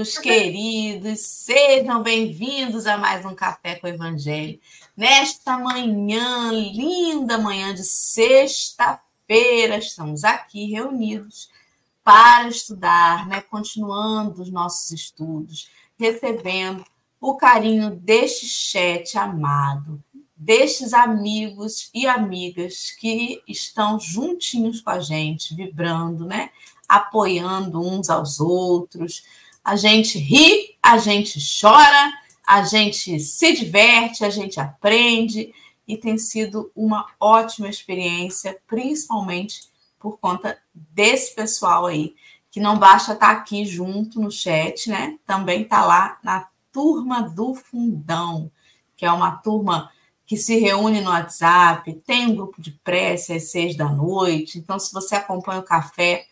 Amigos queridos, sejam bem-vindos a mais um Café com o Evangelho. Nesta manhã, linda manhã de sexta-feira, estamos aqui reunidos para estudar, né? continuando os nossos estudos, recebendo o carinho deste chat amado, destes amigos e amigas que estão juntinhos com a gente, vibrando, né? apoiando uns aos outros. A gente ri, a gente chora, a gente se diverte, a gente aprende e tem sido uma ótima experiência, principalmente por conta desse pessoal aí, que não basta estar aqui junto no chat, né? Também está lá na turma do Fundão, que é uma turma que se reúne no WhatsApp, tem um grupo de prece às seis da noite. Então, se você acompanha o café,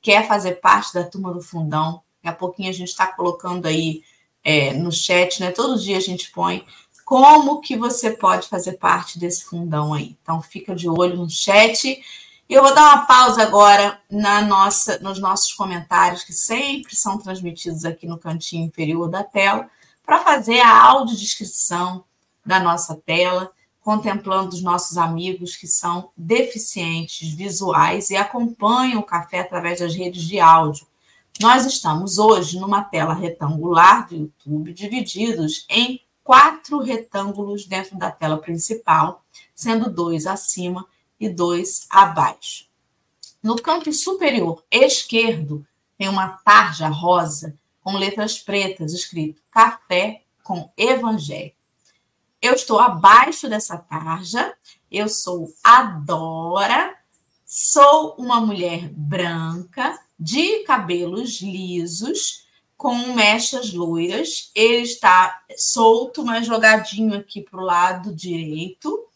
quer fazer parte da turma do fundão, daqui a pouquinho a gente está colocando aí é, no chat, né? Todo dia a gente põe como que você pode fazer parte desse fundão aí. Então fica de olho no chat. E eu vou dar uma pausa agora na nossa, nos nossos comentários, que sempre são transmitidos aqui no cantinho inferior da tela, para fazer a audiodescrição da nossa tela contemplando os nossos amigos que são deficientes visuais e acompanham o café através das redes de áudio. Nós estamos hoje numa tela retangular do YouTube, divididos em quatro retângulos dentro da tela principal, sendo dois acima e dois abaixo. No canto superior esquerdo tem uma tarja rosa com letras pretas escrito Café com Evangelho. Eu estou abaixo dessa tarja. Eu sou a Dora. Sou uma mulher branca, de cabelos lisos, com mechas loiras. Ele está solto, mas jogadinho aqui para o lado direito.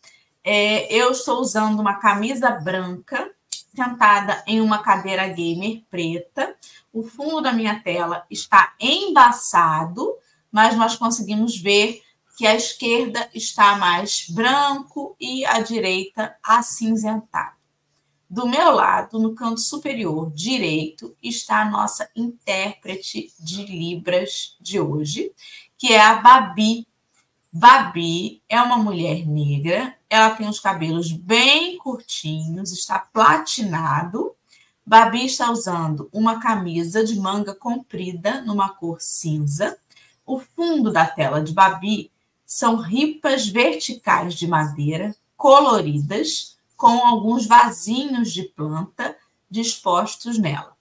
É, eu estou usando uma camisa branca, sentada em uma cadeira gamer preta. O fundo da minha tela está embaçado, mas nós conseguimos ver que a esquerda está mais branco e a direita acinzentado. Do meu lado, no canto superior direito, está a nossa intérprete de Libras de hoje, que é a Babi. Babi é uma mulher negra, ela tem os cabelos bem curtinhos, está platinado. Babi está usando uma camisa de manga comprida numa cor cinza. O fundo da tela de Babi são ripas verticais de madeira coloridas com alguns vasinhos de planta dispostos nela.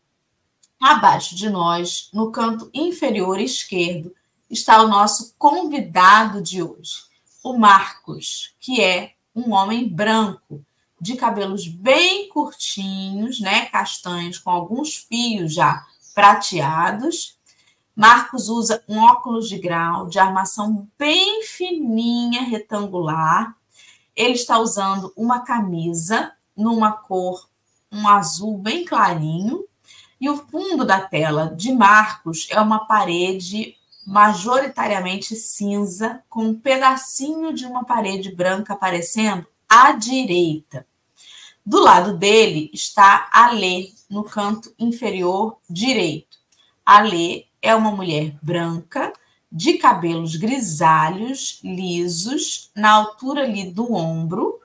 Abaixo de nós, no canto inferior esquerdo, está o nosso convidado de hoje, o Marcos, que é um homem branco, de cabelos bem curtinhos, né, castanhos, com alguns fios já prateados, Marcos usa um óculos de grau de armação bem fininha, retangular. Ele está usando uma camisa numa cor, um azul bem clarinho. E o fundo da tela de Marcos é uma parede majoritariamente cinza, com um pedacinho de uma parede branca aparecendo à direita. Do lado dele está a Lê, no canto inferior direito. A Lê é uma mulher branca, de cabelos grisalhos, lisos, na altura ali do ombro,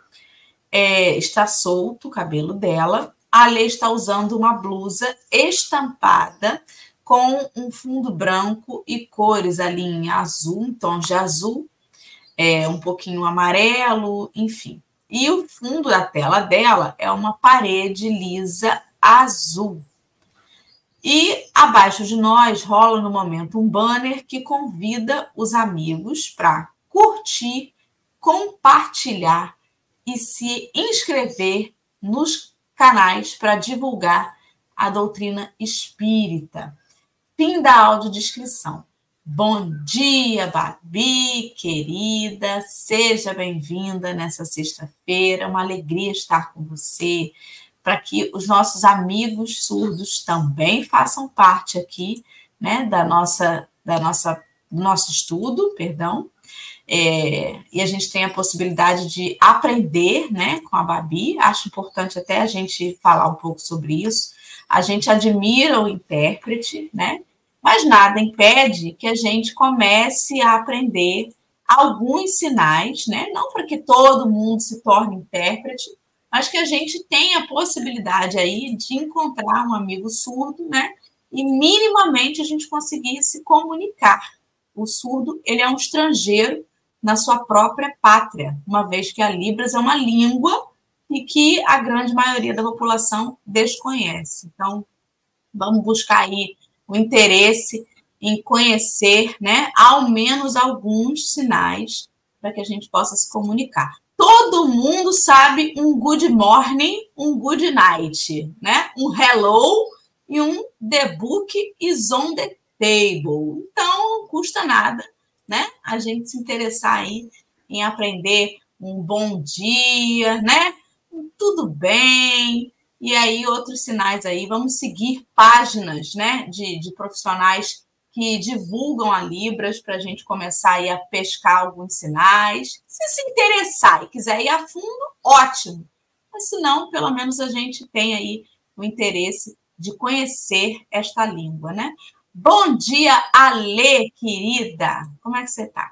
é, está solto o cabelo dela. A Lê está usando uma blusa estampada com um fundo branco e cores ali em azul, em tons de azul, é, um pouquinho amarelo, enfim. E o fundo da tela dela é uma parede lisa azul. E abaixo de nós rola no momento um banner que convida os amigos para curtir, compartilhar e se inscrever nos canais para divulgar a doutrina espírita. Fim da audiodescrição. Bom dia, Babi, querida. Seja bem-vinda nessa sexta-feira. Uma alegria estar com você para que os nossos amigos surdos também façam parte aqui, né, da nossa, da nossa, do nosso estudo, perdão. É, e a gente tem a possibilidade de aprender né, com a Babi. Acho importante até a gente falar um pouco sobre isso. A gente admira o intérprete, né? Mas nada impede que a gente comece a aprender alguns sinais, né? Não para que todo mundo se torne intérprete, mas que a gente tenha a possibilidade aí de encontrar um amigo surdo, né? E minimamente a gente conseguir se comunicar. O surdo, ele é um estrangeiro na sua própria pátria, uma vez que a Libras é uma língua e que a grande maioria da população desconhece. Então, vamos buscar aí o interesse em conhecer, né, ao menos alguns sinais para que a gente possa se comunicar. Todo mundo sabe um good morning, um good night, né? Um hello e um the book is on the table. Então, custa nada né? A gente se interessar aí em aprender um bom dia, né? Tudo bem. E aí, outros sinais aí, vamos seguir páginas né, de, de profissionais que divulgam a Libras para a gente começar aí a pescar alguns sinais. Se se interessar e quiser ir a fundo, ótimo. Mas se não, pelo menos a gente tem aí o interesse de conhecer esta língua, né? Bom dia, Ale, querida. Como é que você está?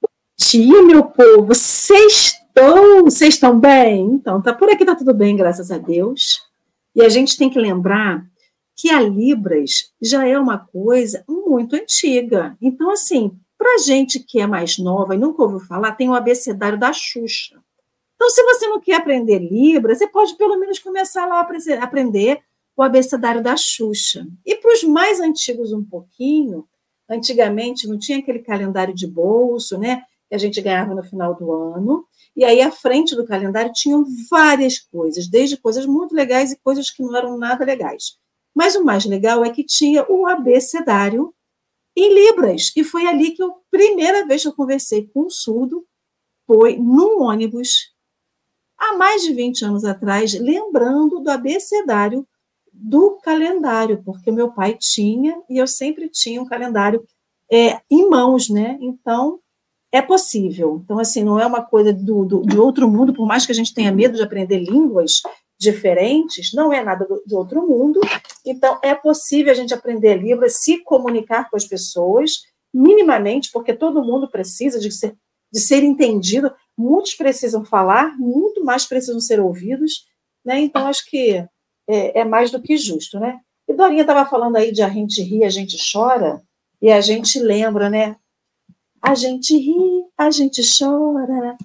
Bom dia, meu povo. Vocês estão, vocês estão bem? Então, tá por aqui tá tudo bem, graças a Deus. E a gente tem que lembrar que a Libras já é uma coisa muito antiga. Então, assim, para gente que é mais nova e nunca ouviu falar, tem o abecedário da Xuxa. Então, se você não quer aprender Libras, você pode pelo menos começar lá a aprender o abecedário da Xuxa. E para os mais antigos um pouquinho, antigamente não tinha aquele calendário de bolso, né? Que a gente ganhava no final do ano. E aí, à frente do calendário, tinham várias coisas, desde coisas muito legais e coisas que não eram nada legais. Mas o mais legal é que tinha o abecedário em Libras. E foi ali que eu, primeira vez que eu conversei com um surdo, foi num ônibus, há mais de 20 anos atrás, lembrando do abecedário do calendário, porque meu pai tinha e eu sempre tinha um calendário é, em mãos, né? Então, é possível. Então, assim, não é uma coisa do, do, de outro mundo, por mais que a gente tenha medo de aprender línguas diferentes, não é nada do, do outro mundo. Então, é possível a gente aprender Libras, se comunicar com as pessoas, minimamente, porque todo mundo precisa de ser, de ser entendido, muitos precisam falar, muito mais precisam ser ouvidos, né? Então, acho que é, é mais do que justo, né? E Dorinha estava falando aí de a gente ri, a gente chora, e a gente lembra, né? A gente ri, a gente chora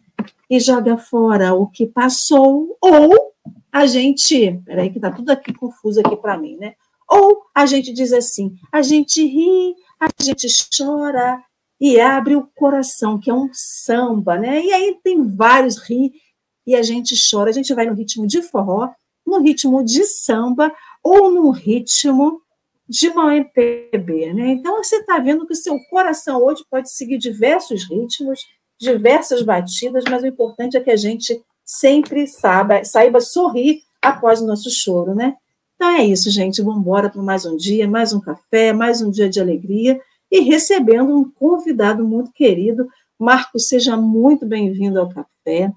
e joga fora o que passou, ou a gente, peraí que está tudo aqui confuso aqui para mim, né? Ou a gente diz assim, a gente ri, a gente chora e abre o coração, que é um samba, né? E aí tem vários ri e a gente chora, a gente vai no ritmo de forró, no ritmo de samba ou no ritmo de uma MPB, né? Então você está vendo que o seu coração hoje pode seguir diversos ritmos, diversas batidas, mas o importante é que a gente sempre saiba, saiba sorrir após o nosso choro, né? Então é isso, gente. Vamos embora para mais um dia, mais um café, mais um dia de alegria e recebendo um convidado muito querido. Marcos, seja muito bem-vindo ao café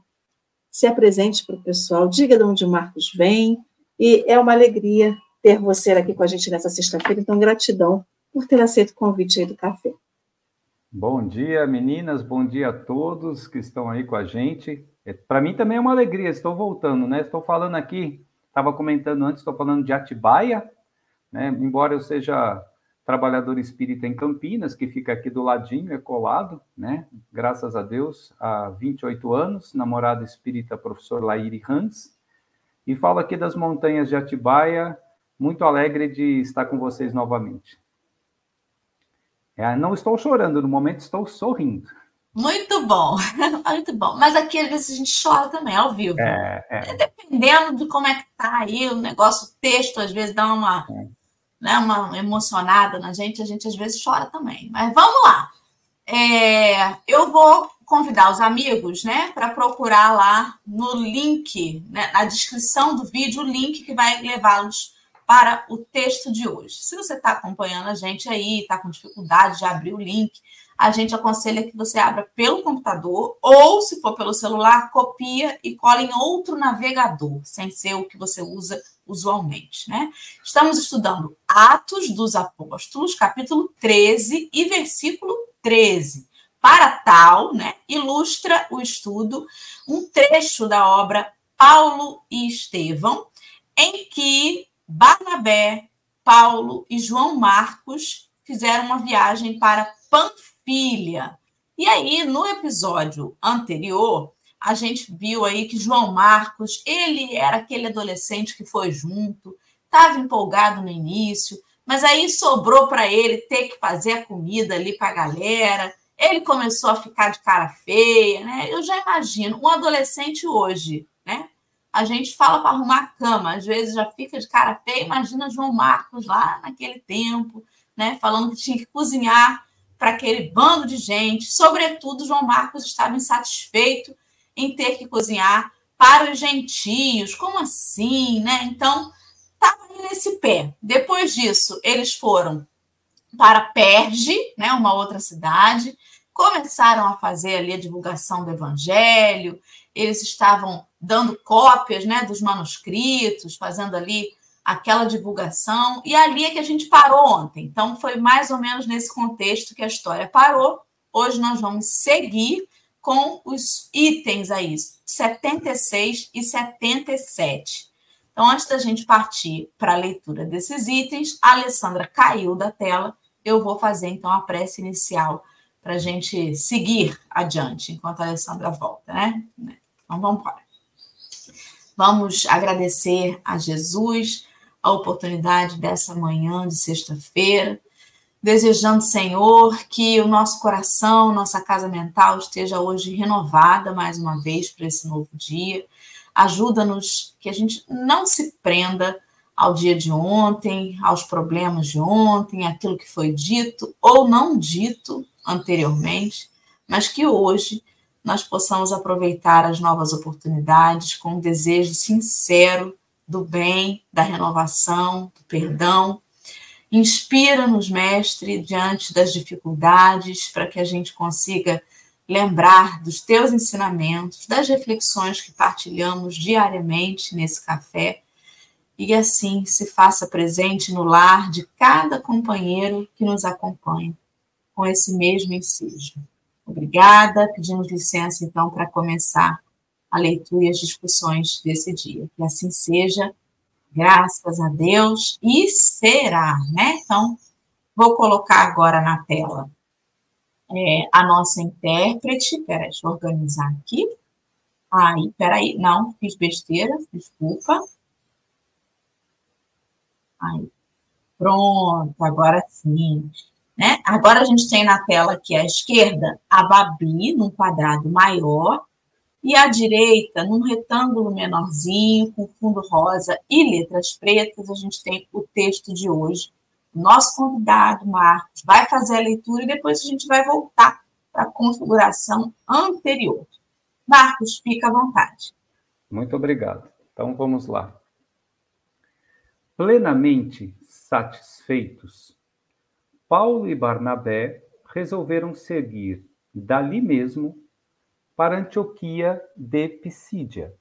se apresente para o pessoal, diga de onde o Marcos vem, e é uma alegria ter você aqui com a gente nessa sexta-feira, então gratidão por ter aceito o convite aí do café. Bom dia, meninas, bom dia a todos que estão aí com a gente. É, para mim também é uma alegria, estou voltando, né? Estou falando aqui, estava comentando antes, estou falando de Atibaia, né? Embora eu seja trabalhador espírita em Campinas, que fica aqui do ladinho, é colado, né? Graças a Deus, há 28 anos, namorado espírita professor Laíri Hans, e falo aqui das montanhas de Atibaia, muito alegre de estar com vocês novamente. É, não estou chorando, no momento estou sorrindo. Muito bom, muito bom. Mas aqui às vezes a gente chora também, ao vivo. É, é. Dependendo de como é que tá aí o negócio, o texto às vezes dá uma... É né, uma emocionada na gente, a gente às vezes chora também. Mas vamos lá. É, eu vou convidar os amigos, né, para procurar lá no link, né, na descrição do vídeo, o link que vai levá-los para o texto de hoje. Se você está acompanhando a gente aí, está com dificuldade de abrir o link, a gente aconselha que você abra pelo computador ou, se for pelo celular, copia e cola em outro navegador, sem ser o que você usa usualmente, né? Estamos estudando Atos dos Apóstolos, capítulo 13 e versículo 13. Para tal, né, ilustra o estudo um trecho da obra Paulo e Estevão, em que Barnabé, Paulo e João Marcos fizeram uma viagem para Panfilha. E aí, no episódio anterior, a gente viu aí que João Marcos, ele era aquele adolescente que foi junto, estava empolgado no início, mas aí sobrou para ele ter que fazer a comida ali para a galera. Ele começou a ficar de cara feia, né? Eu já imagino um adolescente hoje, né? A gente fala para arrumar a cama, às vezes já fica de cara feia. Imagina João Marcos lá naquele tempo, né? Falando que tinha que cozinhar para aquele bando de gente. Sobretudo, João Marcos estava insatisfeito em ter que cozinhar para os gentios. Como assim, né? Então, estava nesse pé. Depois disso, eles foram para Perge, né, uma outra cidade, começaram a fazer ali a divulgação do evangelho, eles estavam dando cópias, né, dos manuscritos, fazendo ali aquela divulgação, e ali é que a gente parou ontem. Então, foi mais ou menos nesse contexto que a história parou. Hoje nós vamos seguir com os itens aí, 76 e 77. Então, antes da gente partir para a leitura desses itens, a Alessandra caiu da tela. Eu vou fazer então a prece inicial para a gente seguir adiante enquanto a Alessandra volta, né? Então, vamos embora. Vamos agradecer a Jesus a oportunidade dessa manhã de sexta-feira, desejando, Senhor, que o nosso coração, nossa casa mental esteja hoje renovada mais uma vez para esse novo dia. Ajuda-nos que a gente não se prenda ao dia de ontem, aos problemas de ontem, aquilo que foi dito ou não dito anteriormente, mas que hoje nós possamos aproveitar as novas oportunidades com um desejo sincero do bem, da renovação, do perdão. Inspira-nos, Mestre, diante das dificuldades, para que a gente consiga lembrar dos teus ensinamentos, das reflexões que partilhamos diariamente nesse café, e assim se faça presente no lar de cada companheiro que nos acompanha, com esse mesmo ensejo. Obrigada, pedimos licença então para começar a leitura e as discussões desse dia. Que assim seja, graças a Deus, e será, né? Então, vou colocar agora na tela é, a nossa intérprete. Peraí, deixa eu organizar aqui. Aí, peraí, não, fiz besteira, desculpa. Aí, pronto, agora sim. Né? Agora a gente tem na tela aqui à esquerda a Babi, num quadrado maior, e à direita, num retângulo menorzinho, com fundo rosa e letras pretas, a gente tem o texto de hoje. Nosso convidado, Marcos, vai fazer a leitura e depois a gente vai voltar para a configuração anterior. Marcos, fica à vontade. Muito obrigado. Então vamos lá. Plenamente satisfeitos, Paulo e Barnabé resolveram seguir dali mesmo para Antioquia de Pisídia.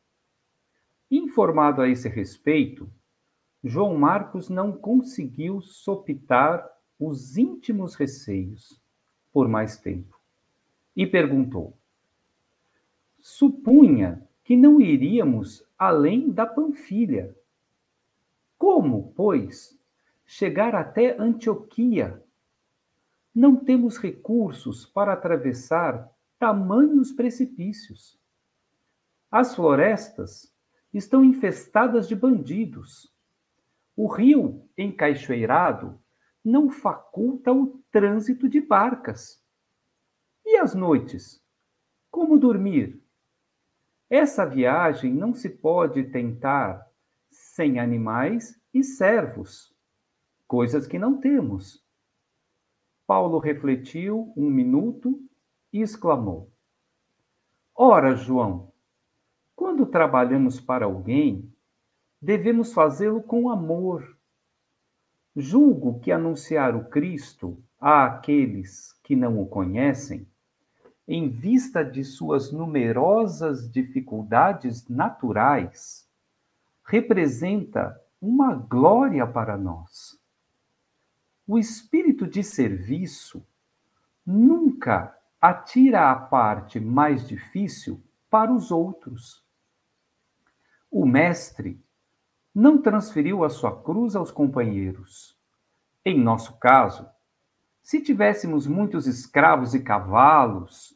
Informado a esse respeito, João Marcos não conseguiu sopitar os íntimos receios por mais tempo e perguntou: Supunha que não iríamos além da Panfilha. Como, pois, chegar até Antioquia? Não temos recursos para atravessar tamanhos precipícios. As florestas estão infestadas de bandidos. O rio, encaixoeirado, não faculta o trânsito de barcas. E as noites? Como dormir? Essa viagem não se pode tentar sem animais e servos, coisas que não temos. Paulo refletiu um minuto e exclamou: Ora, João, quando trabalhamos para alguém, devemos fazê-lo com amor. Julgo que anunciar o Cristo àqueles que não o conhecem, em vista de suas numerosas dificuldades naturais, representa uma glória para nós. O espírito de serviço nunca atira a parte mais difícil para os outros. O Mestre não transferiu a sua cruz aos companheiros. Em nosso caso, se tivéssemos muitos escravos e cavalos,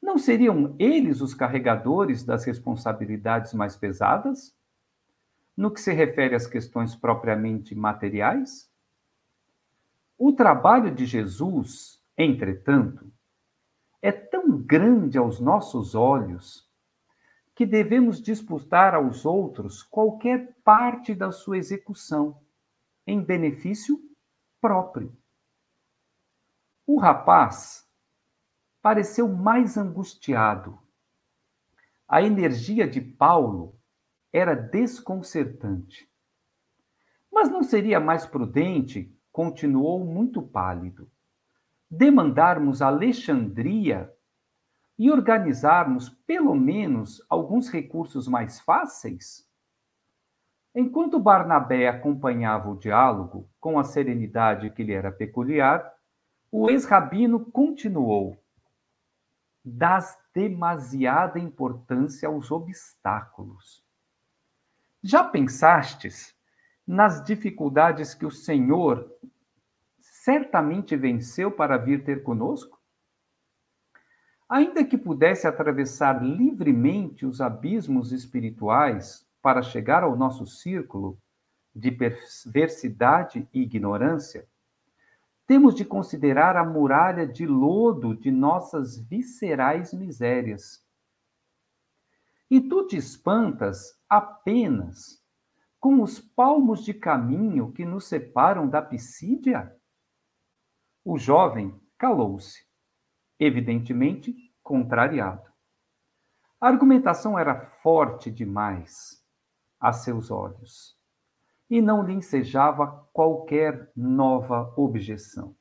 não seriam eles os carregadores das responsabilidades mais pesadas? No que se refere às questões propriamente materiais? O trabalho de Jesus, entretanto, é tão grande aos nossos olhos que devemos disputar aos outros qualquer parte da sua execução, em benefício próprio. O rapaz pareceu mais angustiado. A energia de Paulo era desconcertante. Mas não seria mais prudente, continuou muito pálido, demandarmos Alexandria e organizarmos pelo menos alguns recursos mais fáceis? Enquanto Barnabé acompanhava o diálogo com a serenidade que lhe era peculiar, o ex-rabino continuou: Das demasiada importância aos obstáculos. Já pensastes nas dificuldades que o Senhor certamente venceu para vir ter conosco? Ainda que pudesse atravessar livremente os abismos espirituais para chegar ao nosso círculo de perversidade e ignorância, temos de considerar a muralha de lodo de nossas viscerais misérias. E tu te espantas apenas com os palmos de caminho que nos separam da Pisídia? O jovem calou-se, evidentemente contrariado. A argumentação era forte demais a seus olhos e não lhe ensejava qualquer nova objeção.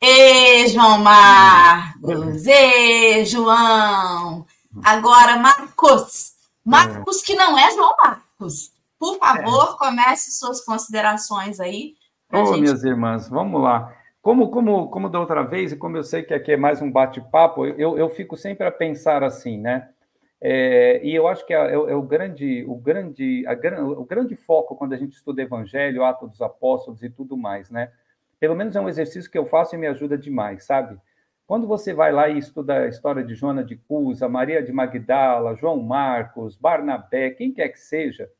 Ei, João Marcos! Ei, João! Agora, Marcos! Marcos, que não é João Marcos. Por favor, é. comece suas considerações aí. Ô, oh, gente... minhas irmãs, vamos lá. Como, como, como da outra vez, e como eu sei que aqui é mais um bate-papo, eu, eu fico sempre a pensar assim, né? É, e eu acho que é, é, é, o grande, o grande, a, o grande foco quando a gente estuda Evangelho, Atos dos Apóstolos e tudo mais, né? Pelo menos é um exercício que eu faço e me ajuda demais, sabe? Quando você vai lá e estuda a história de Joana de Cusa, Maria de Magdala, João Marcos, Barnabé, quem quer que seja,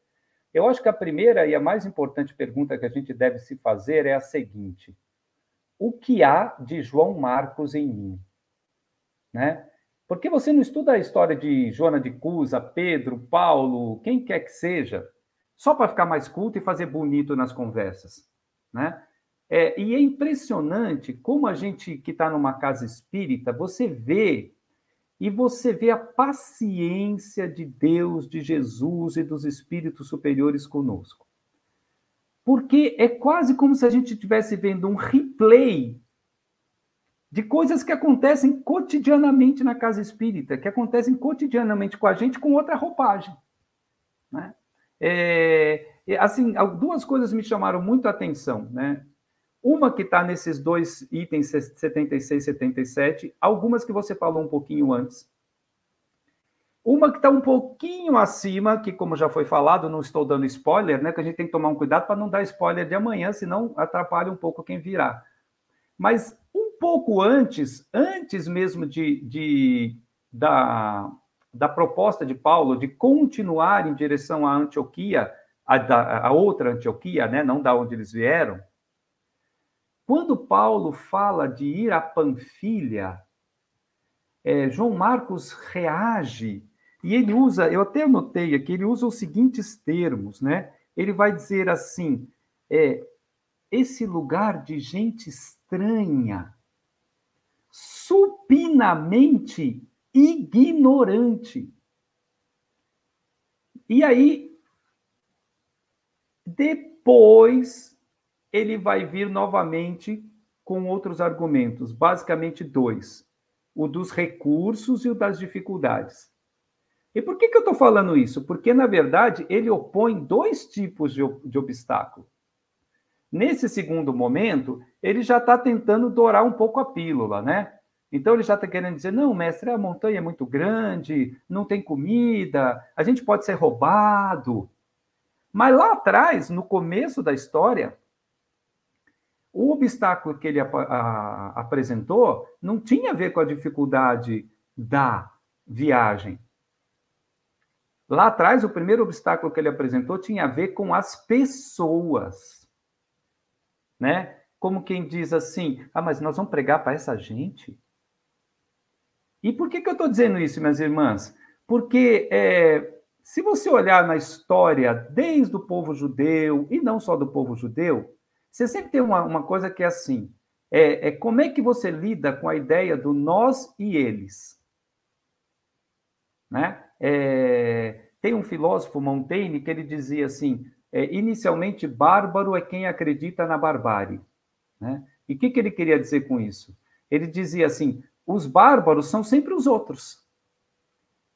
eu acho que a primeira e a mais importante pergunta que a gente deve se fazer é a seguinte: o que há de João Marcos em mim? Né? Por que você não estuda a história de Joana de Cusa, Pedro, Paulo, quem quer que seja, só para ficar mais culto e fazer bonito nas conversas, né? É, e é impressionante como a gente que está numa casa espírita, você vê e você vê a paciência de Deus, de Jesus e dos espíritos superiores conosco. Porque é quase como se a gente estivesse vendo um replay de coisas que acontecem cotidianamente na casa espírita, que acontecem cotidianamente com a gente com outra roupagem. Né? É, assim, duas coisas me chamaram muito a atenção. Né? Uma que está nesses dois itens 76 e 77, algumas que você falou um pouquinho antes. Uma que está um pouquinho acima, que, como já foi falado, não estou dando spoiler, né? Que a gente tem que tomar um cuidado para não dar spoiler de amanhã, senão atrapalha um pouco quem virá. Mas pouco antes, antes mesmo de, de da, da proposta de Paulo de continuar em direção à Antioquia, a, a outra Antioquia, né, não da onde eles vieram, quando Paulo fala de ir a Panfilha, é, João Marcos reage e ele usa, eu até anotei aqui, ele usa os seguintes termos, né? Ele vai dizer assim: é, esse lugar de gente estranha, supinamente ignorante. E aí, depois ele vai vir novamente com outros argumentos, basicamente dois: o dos recursos e o das dificuldades. E por que, que eu estou falando isso? Porque, na verdade, ele opõe dois tipos de, de obstáculo. Nesse segundo momento, ele já está tentando dourar um pouco a pílula, né? Então ele já está querendo dizer: não, mestre, a montanha é muito grande, não tem comida, a gente pode ser roubado. Mas lá atrás, no começo da história, o obstáculo que ele a, a, apresentou não tinha a ver com a dificuldade da viagem. Lá atrás, o primeiro obstáculo que ele apresentou tinha a ver com as pessoas. Né? Como quem diz assim: ah, mas nós vamos pregar para essa gente? E por que, que eu estou dizendo isso, minhas irmãs? Porque é, se você olhar na história, desde o povo judeu, e não só do povo judeu, você sempre tem uma, uma coisa que é assim: é, é como é que você lida com a ideia do nós e eles. Né? É, tem um filósofo, Montaigne, que ele dizia assim: é, inicialmente, bárbaro é quem acredita na barbárie. Né? E o que, que ele queria dizer com isso? Ele dizia assim: os bárbaros são sempre os outros.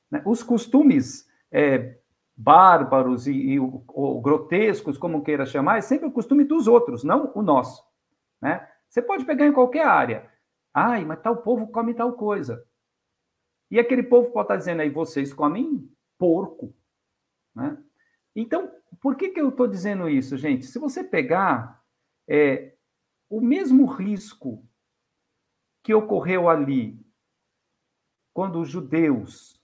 Né? Os costumes é, bárbaros e, e o, grotescos, como queira chamar, é sempre o costume dos outros, não o nosso. Né? Você pode pegar em qualquer área. Ai, mas tal povo come tal coisa. E aquele povo pode estar dizendo aí, vocês comem porco. Né? Então, por que, que eu estou dizendo isso, gente? Se você pegar é, o mesmo risco que ocorreu ali, quando os judeus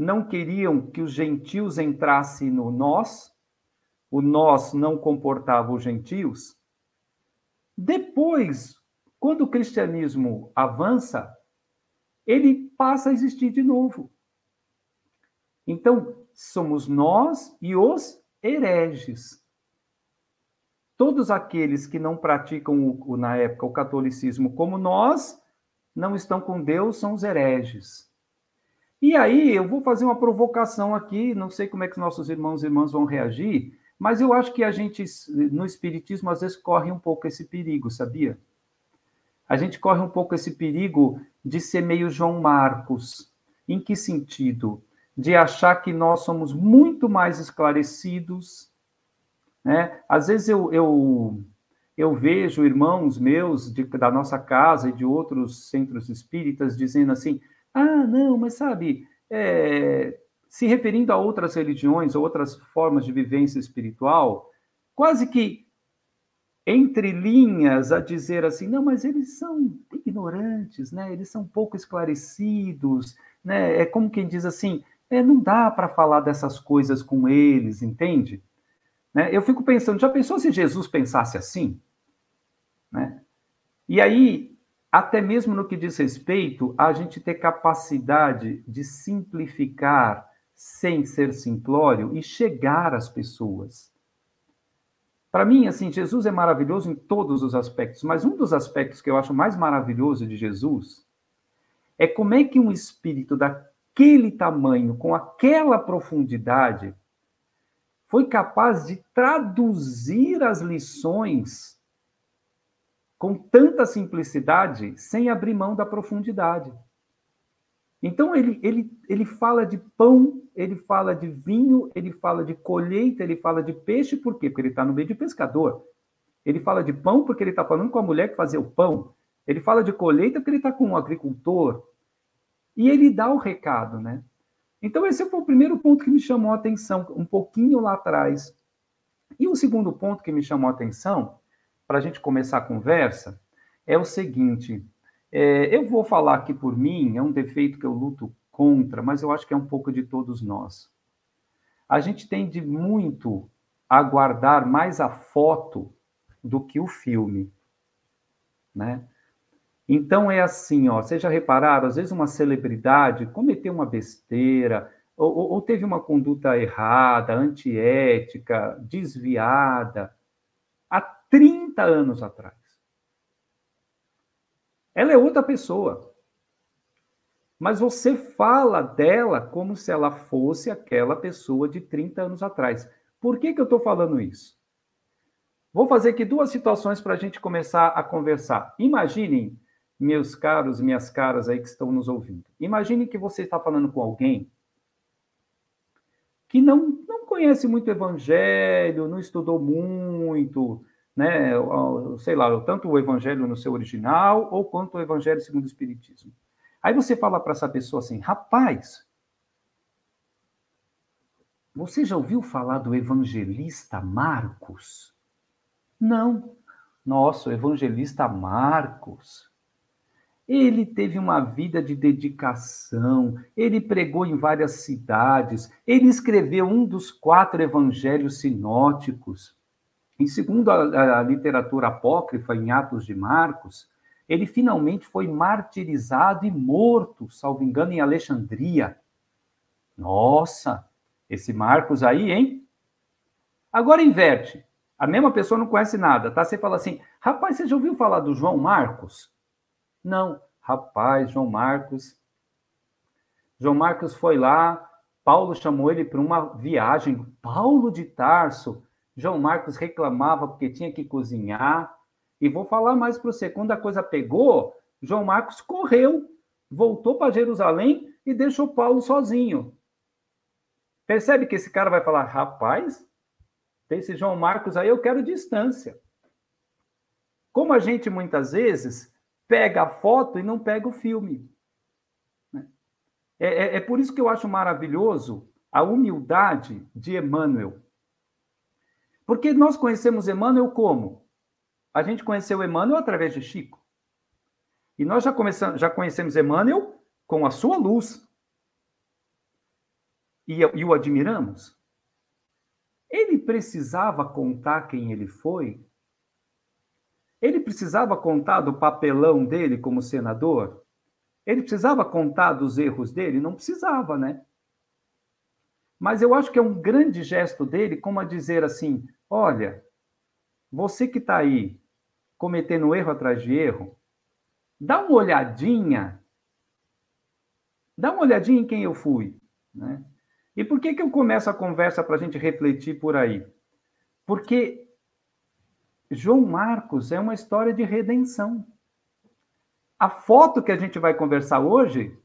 não queriam que os gentios entrassem no nós, o nós não comportava os gentios. Depois, quando o cristianismo avança, ele passa a existir de novo. Então, somos nós e os hereges. Todos aqueles que não praticam, na época, o catolicismo como nós, não estão com Deus, são os hereges. E aí eu vou fazer uma provocação aqui, não sei como é que os nossos irmãos e irmãs vão reagir, mas eu acho que a gente, no Espiritismo, às vezes corre um pouco esse perigo, sabia? A gente corre um pouco esse perigo de ser meio João Marcos. Em que sentido? De achar que nós somos muito mais esclarecidos. Né? Às vezes eu, eu, eu vejo irmãos meus de, da nossa casa e de outros centros espíritas dizendo assim: ah, não, mas sabe, é, se referindo a outras religiões, outras formas de vivência espiritual, quase que entre linhas a dizer assim, não, mas eles são ignorantes, né? Eles são pouco esclarecidos, né? É como quem diz assim, é, não dá para falar dessas coisas com eles, entende? Né? Eu fico pensando, já pensou se Jesus pensasse assim? Né? E aí até mesmo no que diz respeito a gente ter capacidade de simplificar sem ser simplório e chegar às pessoas. Para mim, assim, Jesus é maravilhoso em todos os aspectos, mas um dos aspectos que eu acho mais maravilhoso de Jesus é como é que um espírito daquele tamanho, com aquela profundidade, foi capaz de traduzir as lições com tanta simplicidade, sem abrir mão da profundidade. Então, ele, ele, ele fala de pão, ele fala de vinho, ele fala de colheita, ele fala de peixe, por quê? Porque ele está no meio de pescador. Ele fala de pão porque ele está falando com a mulher que fazia o pão. Ele fala de colheita porque ele está com um agricultor. E ele dá o recado, né? Então, esse foi o primeiro ponto que me chamou a atenção, um pouquinho lá atrás. E o segundo ponto que me chamou a atenção para a gente começar a conversa, é o seguinte: é, eu vou falar aqui por mim, é um defeito que eu luto contra, mas eu acho que é um pouco de todos nós. A gente tende muito a guardar mais a foto do que o filme, né? Então é assim, ó, vocês já às vezes uma celebridade cometeu uma besteira, ou, ou teve uma conduta errada, antiética, desviada, há 30 anos atrás. Ela é outra pessoa. Mas você fala dela como se ela fosse aquela pessoa de 30 anos atrás. Por que, que eu estou falando isso? Vou fazer aqui duas situações para a gente começar a conversar. Imaginem, meus caros, minhas caras aí que estão nos ouvindo. Imagine que você está falando com alguém que não, não conhece muito o evangelho, não estudou muito, né, sei lá, tanto o evangelho no seu original ou quanto o evangelho segundo o espiritismo. Aí você fala para essa pessoa assim: "Rapaz, você já ouviu falar do evangelista Marcos?" Não. Nossa, o evangelista Marcos. Ele teve uma vida de dedicação, ele pregou em várias cidades, ele escreveu um dos quatro evangelhos sinóticos. E segundo a, a literatura apócrifa, em Atos de Marcos, ele finalmente foi martirizado e morto, salvo engano, em Alexandria. Nossa, esse Marcos aí, hein? Agora inverte. A mesma pessoa não conhece nada, tá? Você fala assim, rapaz, você já ouviu falar do João Marcos? Não, rapaz, João Marcos. João Marcos foi lá, Paulo chamou ele para uma viagem. Paulo de Tarso. João Marcos reclamava porque tinha que cozinhar. E vou falar mais para você: quando a coisa pegou, João Marcos correu, voltou para Jerusalém e deixou Paulo sozinho. Percebe que esse cara vai falar, rapaz, esse João Marcos aí, eu quero distância. Como a gente muitas vezes pega a foto e não pega o filme. Né? É, é, é por isso que eu acho maravilhoso a humildade de Emmanuel. Porque nós conhecemos Emmanuel como? A gente conheceu Emmanuel através de Chico. E nós já, começamos, já conhecemos Emmanuel com a sua luz. E, e o admiramos. Ele precisava contar quem ele foi? Ele precisava contar do papelão dele como senador? Ele precisava contar dos erros dele? Não precisava, né? Mas eu acho que é um grande gesto dele, como a dizer assim: olha, você que está aí cometendo erro atrás de erro, dá uma olhadinha, dá uma olhadinha em quem eu fui, né? E por que, que eu começo a conversa para a gente refletir por aí? Porque João Marcos é uma história de redenção. A foto que a gente vai conversar hoje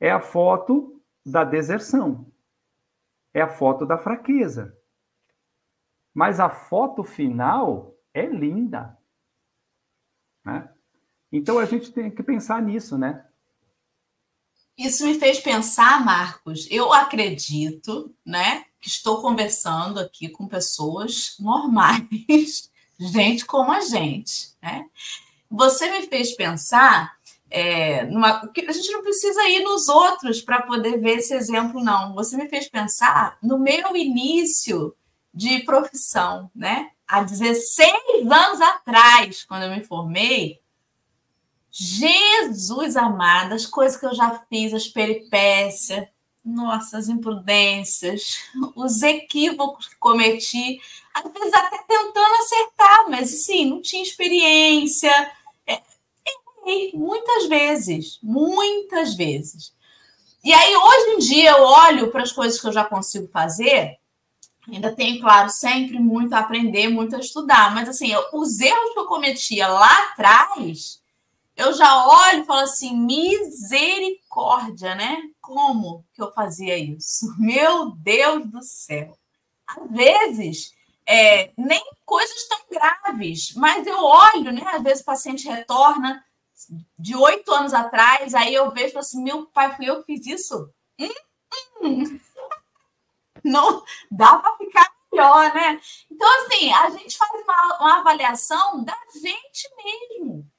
é a foto da deserção, é a foto da fraqueza. Mas a foto final é linda. Né? Então a gente tem que pensar nisso, né? Isso me fez pensar, Marcos, eu acredito, né, que estou conversando aqui com pessoas normais, gente como a gente, né? Você me fez pensar é, numa, a gente não precisa ir nos outros para poder ver esse exemplo, não. Você me fez pensar no meu início de profissão, né? Há 16 anos atrás, quando eu me formei, Jesus amado, as coisas que eu já fiz, as peripécias, nossas imprudências, os equívocos que cometi, às vezes até tentando acertar, mas assim, não tinha experiência. É, errei muitas vezes, muitas vezes. E aí, hoje em dia, eu olho para as coisas que eu já consigo fazer, ainda tenho, claro, sempre muito a aprender, muito a estudar, mas assim, os erros que eu cometia lá atrás eu já olho e falo assim: misericórdia, né? Como que eu fazia isso? Meu Deus do céu. Às vezes, é, nem coisas tão graves, mas eu olho, né? Às vezes o paciente retorna de oito anos atrás, aí eu vejo assim: meu pai, fui eu que fiz isso? Hum, hum. Não dá para ficar melhor, né? Então, assim, a gente faz uma, uma avaliação da gente mesmo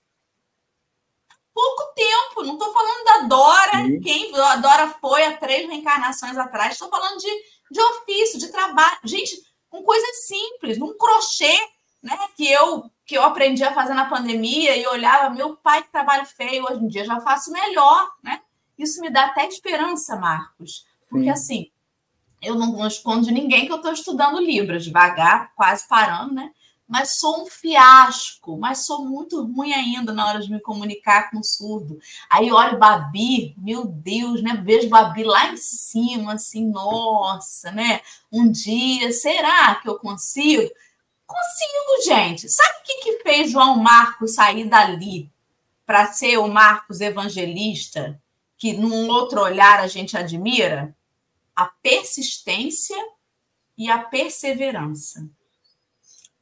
pouco tempo. Não estou falando da Dora, Sim. quem a Dora foi há três reencarnações atrás. Estou falando de, de ofício, de trabalho. Gente, com coisas simples, num crochê, né? Que eu que eu aprendi a fazer na pandemia e olhava, meu pai que trabalho feio, hoje em dia já faço melhor, né? Isso me dá até esperança, Marcos. Porque Sim. assim, eu não escondo de ninguém que eu estou estudando Libras, devagar, quase parando, né? Mas sou um fiasco, mas sou muito ruim ainda na hora de me comunicar com o surdo. Aí olho Babi, meu Deus, né? Vejo Babi lá em cima, assim, nossa, né? Um dia, será que eu consigo? Consigo, gente. Sabe o que, que fez João Marcos sair dali para ser o Marcos evangelista, que num outro olhar a gente admira? A persistência e a perseverança.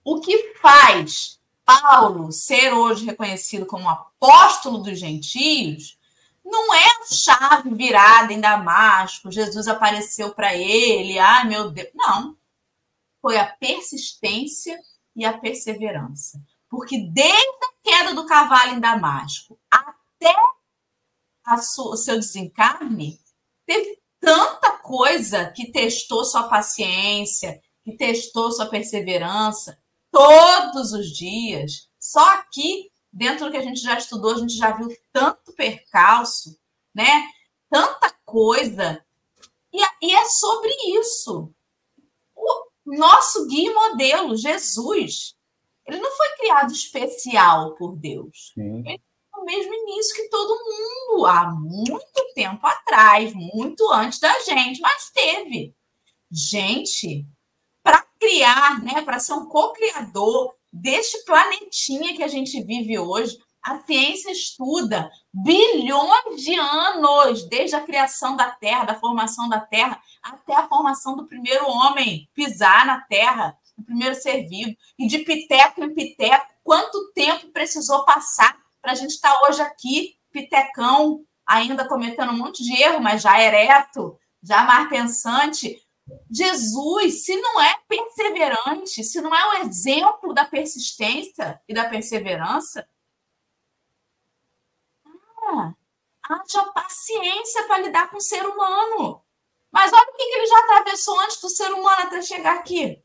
O que faz Paulo ser hoje reconhecido como apóstolo dos gentios não é a chave virada em Damasco, Jesus apareceu para ele, ai meu Deus. Não. Foi a persistência e a perseverança. Porque desde a queda do cavalo em Damasco até o seu desencarne, teve tanta coisa que testou sua paciência, que testou sua perseverança, todos os dias. Só aqui, dentro do que a gente já estudou, a gente já viu tanto percalço, né? Tanta coisa. E, e é sobre isso. O nosso guia modelo, Jesus, ele não foi criado especial por Deus. Sim. Ele no mesmo início que todo mundo, há muito tempo atrás, muito antes da gente, mas teve. Gente, criar, né, para ser um co-criador deste planetinha que a gente vive hoje, a ciência estuda bilhões de anos, desde a criação da Terra, da formação da Terra, até a formação do primeiro homem pisar na Terra, o primeiro ser vivo. E de piteco em piteco, quanto tempo precisou passar para a gente estar tá hoje aqui, pitecão, ainda cometendo um monte de erro, mas já ereto, já mais pensante, Jesus, se não é perseverante, se não é o exemplo da persistência e da perseverança, ah, haja paciência para lidar com o ser humano. Mas olha o que ele já atravessou antes do ser humano até chegar aqui.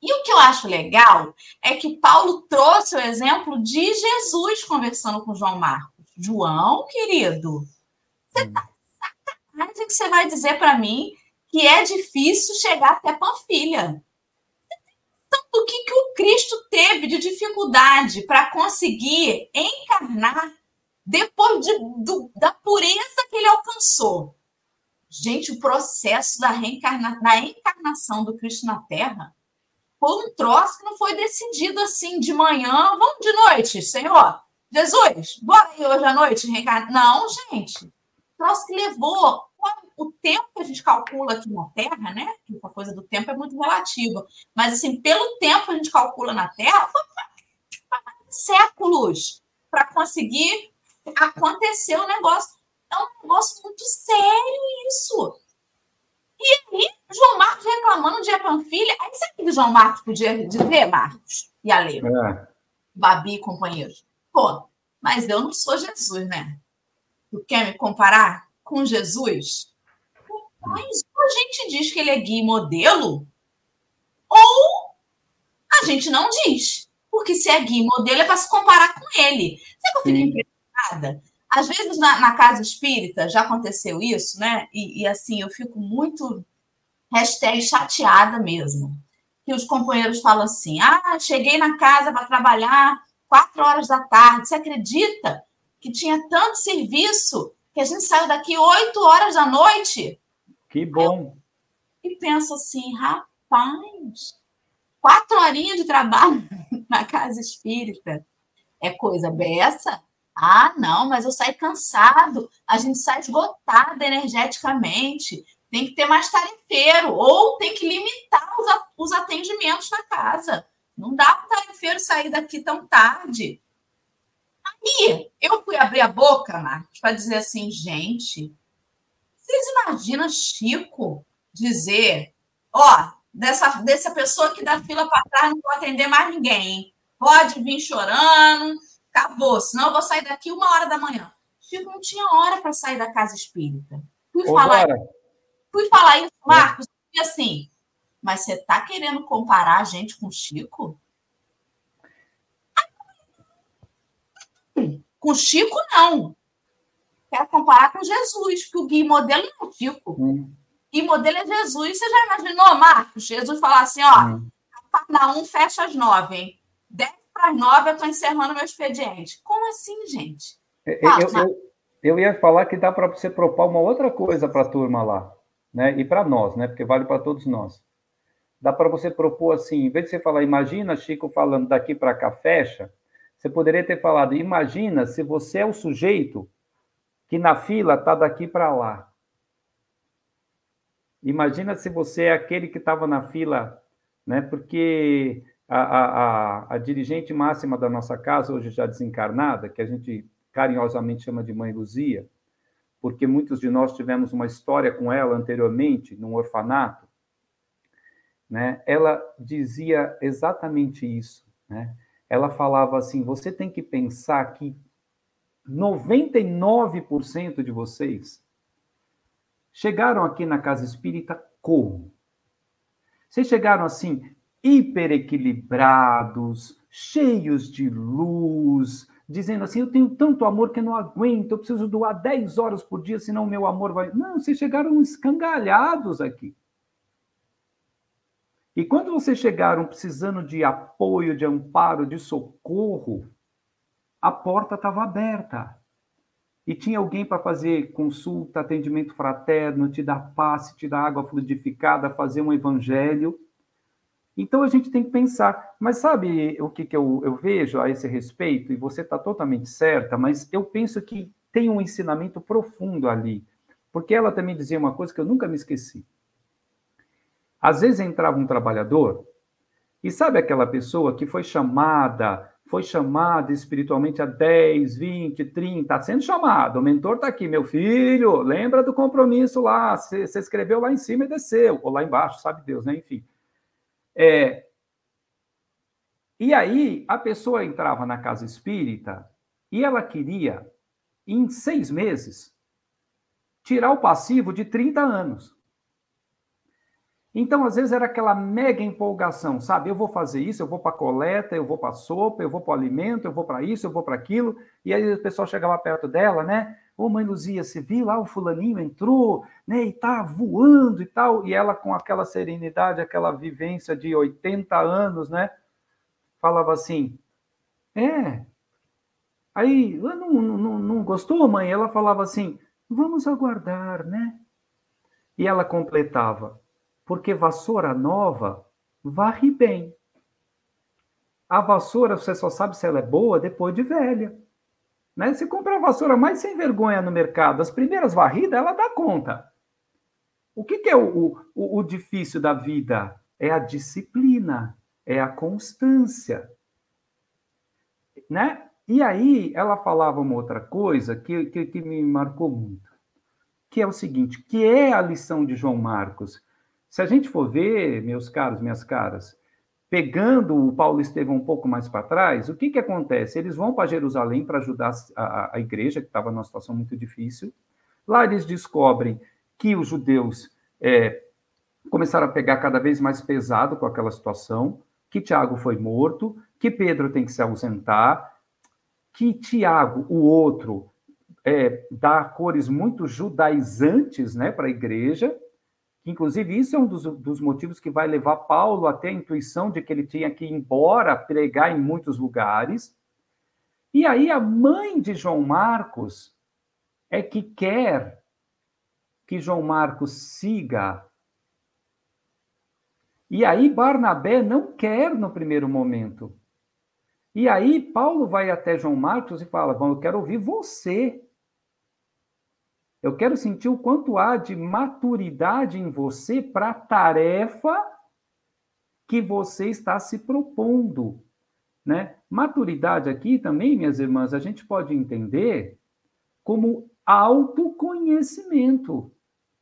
E o que eu acho legal é que Paulo trouxe o exemplo de Jesus conversando com João Marcos. João, querido, você tá sacanagem que você vai dizer para mim que é difícil chegar até Panfilha. Tanto que, que o Cristo teve de dificuldade para conseguir encarnar depois de, do, da pureza que ele alcançou. Gente, o processo da, reencarna, da encarnação do Cristo na Terra foi um troço que não foi decidido assim de manhã, vamos de noite, Senhor. Jesus, bora aí hoje à noite reencarnar. Não, gente. Troço que levou o tempo que a gente calcula aqui na Terra, né? A coisa do tempo é muito relativa. Mas, assim, pelo tempo que a gente calcula na Terra, séculos para conseguir acontecer o negócio. É um negócio muito sério isso. E aí, João Marcos reclamando de Epanfilha. Aí, sabe o que João Marcos podia dizer, Marcos e Ale? É. Babi e companheiros. Pô, mas eu não sou Jesus, né? Tu quer me comparar com Jesus? Mas ou a gente diz que ele é guia e modelo, ou a gente não diz. Porque se é guia e modelo é para se comparar com ele. Sabe que eu fico impressionada? Às vezes na, na, casa espírita já aconteceu isso, né? E, e, assim, eu fico muito hashtag chateada mesmo. Que os companheiros falam assim: ah, cheguei na casa para trabalhar quatro horas da tarde. Você acredita que tinha tanto serviço que a gente saiu daqui oito horas da noite? Que bom. Eu, e penso assim, rapaz, quatro horinhas de trabalho na casa espírita é coisa beça? Ah, não, mas eu saio cansado, a gente sai esgotado energeticamente, tem que ter mais tarefeiro, ou tem que limitar os atendimentos na casa. Não dá para o tarefeiro sair daqui tão tarde. Aí eu fui abrir a boca, Marcos, para dizer assim, gente, vocês imaginam Chico dizer, ó, dessa, dessa pessoa que dá fila para trás não vou atender mais ninguém. Pode vir chorando, acabou, senão eu vou sair daqui uma hora da manhã. Chico não tinha hora para sair da casa espírita. Fui Ô, falar, fui falar isso, Marcos, e assim, mas você está querendo comparar a gente com Chico? Com Chico, não quero comparar com Jesus, porque o Gui modelo é o Chico. Hum. Gui modelo é Jesus. Você já imaginou, Marcos? Jesus falar assim: ó, hum. cada um fecha às nove, hein? Dez para as nove eu estou encerrando meu expediente. Como assim, gente? Fala, eu, eu, eu, ia falar que dá para você propor uma outra coisa para a turma lá, né? E para nós, né? Porque vale para todos nós. dá para você propor assim, em vez de você falar, imagina Chico falando daqui para cá, fecha, você poderia ter falado, imagina se você é o sujeito que na fila está daqui para lá. Imagina se você é aquele que estava na fila, né? Porque a, a, a, dirigente máxima da nossa casa, hoje já desencarnada, que a gente carinhosamente chama de Mãe Luzia, porque muitos de nós tivemos uma história com ela anteriormente, num orfanato, né? ela dizia exatamente isso. Né? Ela falava assim: você tem que pensar que 99% de vocês chegaram aqui na casa espírita como? Vocês chegaram assim, hiper equilibrados, cheios de luz, dizendo assim: eu tenho tanto amor que não aguento, eu preciso doar 10 horas por dia, senão meu amor vai. Não, vocês chegaram escangalhados aqui. E quando vocês chegaram precisando de apoio, de amparo, de socorro, a porta estava aberta. E tinha alguém para fazer consulta, atendimento fraterno, te dar passe, te dar água fluidificada, fazer um evangelho. Então a gente tem que pensar, mas sabe o que, que eu, eu vejo a esse respeito? E você está totalmente certa, mas eu penso que tem um ensinamento profundo ali. Porque ela também dizia uma coisa que eu nunca me esqueci. Às vezes entrava um trabalhador, e sabe aquela pessoa que foi chamada, foi chamada espiritualmente a 10, 20, 30, está sendo chamado, o mentor está aqui, meu filho, lembra do compromisso lá, você escreveu lá em cima e desceu, ou lá embaixo, sabe Deus, né? Enfim. É, e aí, a pessoa entrava na casa espírita e ela queria, em seis meses, tirar o passivo de 30 anos. Então, às vezes, era aquela mega empolgação, sabe? Eu vou fazer isso, eu vou para coleta, eu vou para sopa, eu vou para o alimento, eu vou para isso, eu vou para aquilo. E aí o pessoal chegava perto dela, né? Ô, mãe Luzia, você viu lá o fulaninho entrou, né, e tá voando e tal, e ela com aquela serenidade, aquela vivência de 80 anos, né, falava assim, é, aí, não, não, não gostou, mãe? Ela falava assim, vamos aguardar, né? E ela completava, porque vassoura nova varre bem. A vassoura, você só sabe se ela é boa depois de velha. Né? Você compra a vassoura mais sem vergonha no mercado, as primeiras varridas, ela dá conta. O que, que é o, o, o difícil da vida? É a disciplina, é a constância. Né? E aí ela falava uma outra coisa que, que, que, me marcou muito, que é o seguinte, que é a lição de João Marcos. Se a gente for ver, meus caros, minhas caras, pegando o Paulo Estevão um pouco mais para trás, o que, que acontece? Eles vão para Jerusalém para ajudar a, a, igreja, que estava numa situação muito difícil. Lá eles descobrem que os judeus é, começaram a pegar cada vez mais pesado com aquela situação, que Tiago foi morto, que Pedro tem que se ausentar, que Tiago, o outro, é, dá cores muito judaizantes né, para a igreja, Inclusive, isso é um dos, dos, motivos que vai levar Paulo até a intuição de que ele tinha que ir embora pregar em muitos lugares. E aí, a mãe de João Marcos é que quer que João Marcos siga. E aí, Barnabé não quer no primeiro momento. E aí, Paulo vai até João Marcos e fala: Bom, eu quero ouvir você. Eu quero sentir o quanto há de maturidade em você para a tarefa que você está se propondo, né? Maturidade aqui também, minhas irmãs, a gente pode entender como autoconhecimento.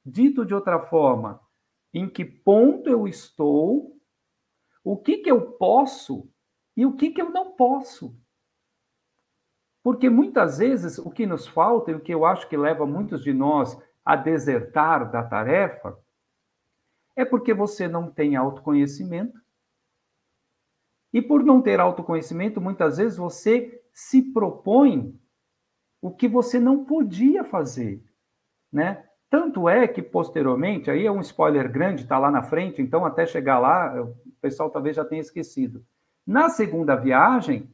Dito de outra forma, em que ponto eu estou, o que que eu posso e o que que eu não posso. Porque muitas vezes o que nos falta e o que eu acho que leva muitos de nós a desertar da tarefa é porque você não tem autoconhecimento. E por não ter autoconhecimento, muitas vezes você se propõe o que você não podia fazer, né? Tanto é que posteriormente, aí é um spoiler grande, está lá na frente, então até chegar lá, o pessoal talvez já tenha esquecido. Na segunda viagem,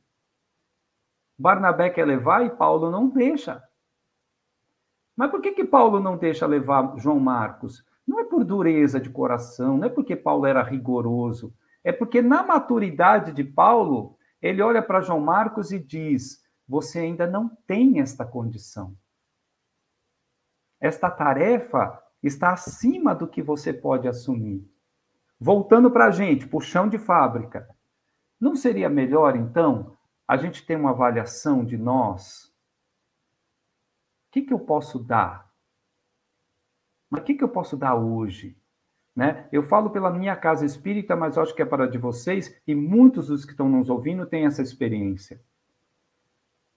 Barnabé quer levar e Paulo não deixa. Mas por que, que Paulo não deixa levar João Marcos? Não é por dureza de coração, não é porque Paulo era rigoroso, é porque na maturidade de Paulo, ele olha para João Marcos e diz: Você ainda não tem esta condição. Esta tarefa está acima do que você pode assumir. Voltando para a gente, para o chão de fábrica. Não seria melhor, então, a gente ter uma avaliação de nós? O que, que eu posso dar? Mas o que, que eu posso dar hoje? Né? Eu falo pela minha casa espírita, mas acho que é para de vocês, e muitos dos que estão nos ouvindo têm essa experiência.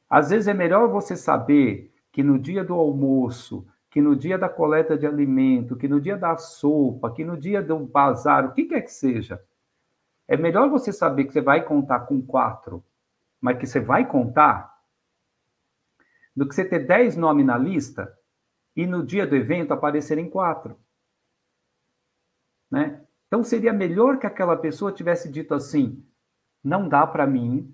Às vezes é melhor você saber que no dia do almoço, que no dia da coleta de alimento, que no dia da sopa, que no dia do bazar, o que quer que seja, é melhor você saber que você vai contar com quatro, mas que você vai contar, do que você ter dez nomes na lista e no dia do evento aparecerem quatro. Né? Então seria melhor que aquela pessoa tivesse dito assim: não dá para mim,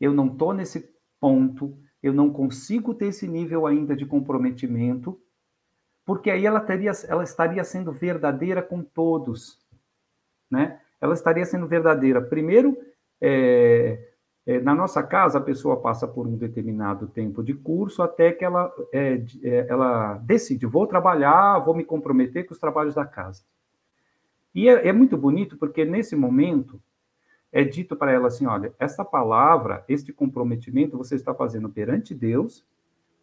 eu não estou nesse ponto, eu não consigo ter esse nível ainda de comprometimento, porque aí ela, teria, ela estaria sendo verdadeira com todos. Né? Ela estaria sendo verdadeira. Primeiro, é, na nossa casa, a pessoa passa por um determinado tempo de curso até que ela, é, é, ela decide: vou trabalhar, vou me comprometer com os trabalhos da casa. E é, é muito bonito porque nesse momento é dito para ela assim: olha, essa palavra, este comprometimento você está fazendo perante Deus,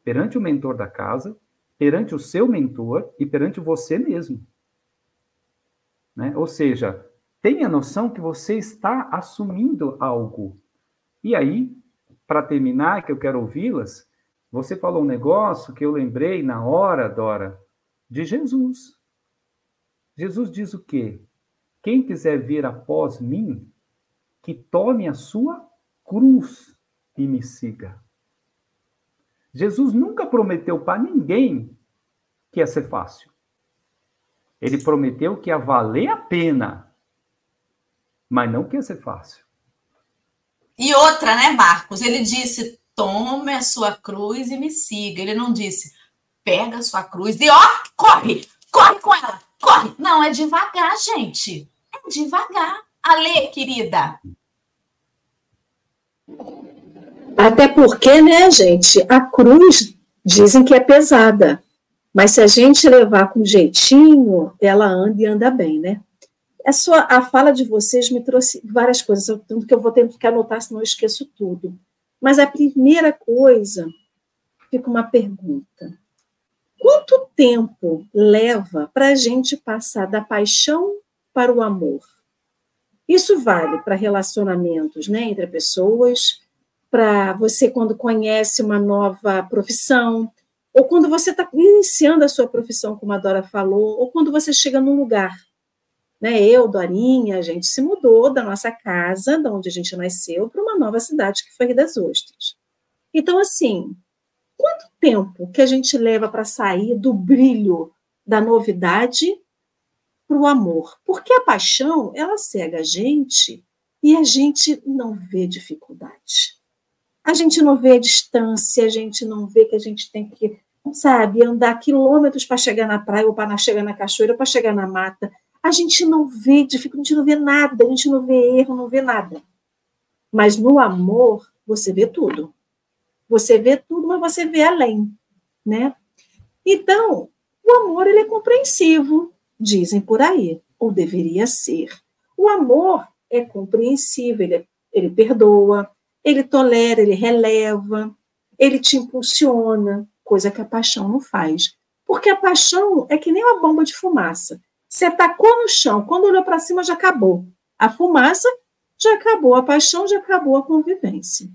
perante o mentor da casa, perante o seu mentor e perante você mesmo. Né? Ou seja, tenha noção que você está assumindo algo e aí, para terminar, que eu quero ouvi-las, você falou um negócio que eu lembrei na hora, Dora, de Jesus. Jesus diz o quê? Quem quiser vir após mim, que tome a sua cruz e me siga. Jesus nunca prometeu para ninguém que ia ser fácil. Ele prometeu que ia valer a pena, mas não que ia ser fácil. E outra, né, Marcos? Ele disse: tome a sua cruz e me siga. Ele não disse: pega a sua cruz e ó, corre, corre com ela, corre. Não, é devagar, gente. É devagar. Ale, querida. Até porque, né, gente, a cruz dizem que é pesada. Mas se a gente levar com jeitinho, ela anda e anda bem, né? A, sua, a fala de vocês me trouxe várias coisas, tanto que eu vou ter que anotar, senão eu esqueço tudo. Mas a primeira coisa, fica uma pergunta. Quanto tempo leva para a gente passar da paixão para o amor? Isso vale para relacionamentos né, entre pessoas, para você quando conhece uma nova profissão, ou quando você está iniciando a sua profissão, como a Dora falou, ou quando você chega num lugar né, eu, Dorinha, a gente se mudou da nossa casa, da onde a gente nasceu, para uma nova cidade que foi Rio das Ostras. Então, assim, quanto tempo que a gente leva para sair do brilho da novidade para o amor? Porque a paixão, ela cega a gente e a gente não vê dificuldade. A gente não vê a distância, a gente não vê que a gente tem que, sabe, andar quilômetros para chegar na praia, ou para chegar na cachoeira, para chegar na mata a gente não vê, a gente não vê nada, a gente não vê erro, não vê nada. Mas no amor, você vê tudo. Você vê tudo, mas você vê além, né? Então, o amor ele é compreensivo, dizem por aí, ou deveria ser. O amor é compreensivo, ele, é, ele perdoa, ele tolera, ele releva, ele te impulsiona, coisa que a paixão não faz. Porque a paixão é que nem uma bomba de fumaça. Você tacou no chão, quando olhou para cima já acabou. A fumaça já acabou, a paixão já acabou, a convivência.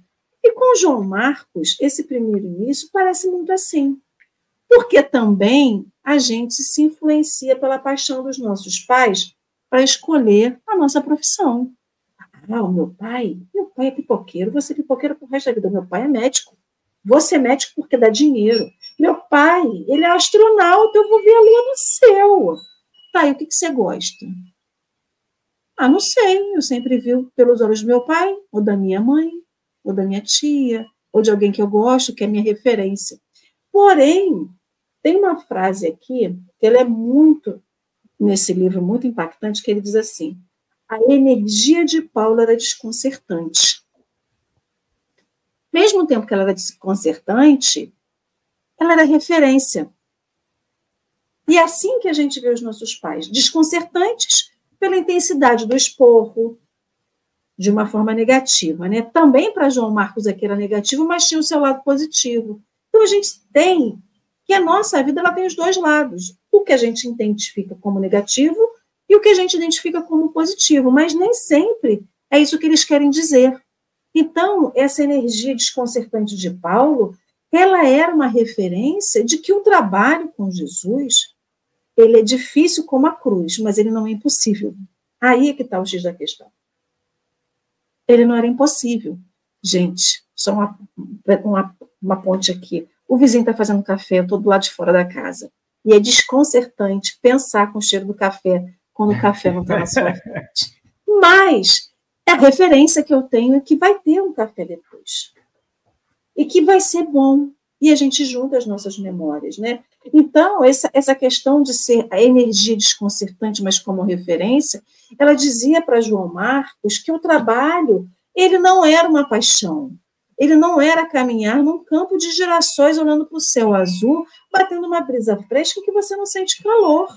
E com João Marcos, esse primeiro início parece muito assim. Porque também a gente se influencia pela paixão dos nossos pais para escolher a nossa profissão. Ah, o meu pai, meu pai é pipoqueiro, você é pipoqueiro pro resto da vida. Meu pai é médico. Você é médico porque dá dinheiro. Meu pai, ele é astronauta, eu vou ver a lua no céu. Tá, e o que, que você gosta? Ah, não sei, eu sempre vi pelos olhos do meu pai, ou da minha mãe, ou da minha tia, ou de alguém que eu gosto, que é minha referência. Porém, tem uma frase aqui que ela é muito nesse livro muito impactante, que ele diz assim: a energia de Paulo era desconcertante. Mesmo tempo que ela era desconcertante, ela era referência. E é assim que a gente vê os nossos pais, desconcertantes pela intensidade do esporro, de uma forma negativa. Né? Também para João Marcos aqui era negativo, mas tinha o seu lado positivo. Então a gente tem que a nossa vida ela tem os dois lados. O que a gente identifica como negativo e o que a gente identifica como positivo, mas nem sempre é isso que eles querem dizer. Então, essa energia desconcertante de Paulo, ela era uma referência de que o trabalho com Jesus, ele é difícil como a cruz, mas ele não é impossível. Aí é que está o X da questão. Ele não era impossível. Gente, só uma, uma, uma ponte aqui. O vizinho está fazendo café, eu estou do lado de fora da casa. E é desconcertante pensar com o cheiro do café quando o café não está na sua frente. Mas a referência que eu tenho é que vai ter um café depois. E que vai ser bom. E a gente junta as nossas memórias, né? Então, essa, essa questão de ser a energia desconcertante, mas como referência, ela dizia para João Marcos que o trabalho ele não era uma paixão, ele não era caminhar num campo de girassóis olhando para o céu azul, batendo uma brisa fresca que você não sente calor.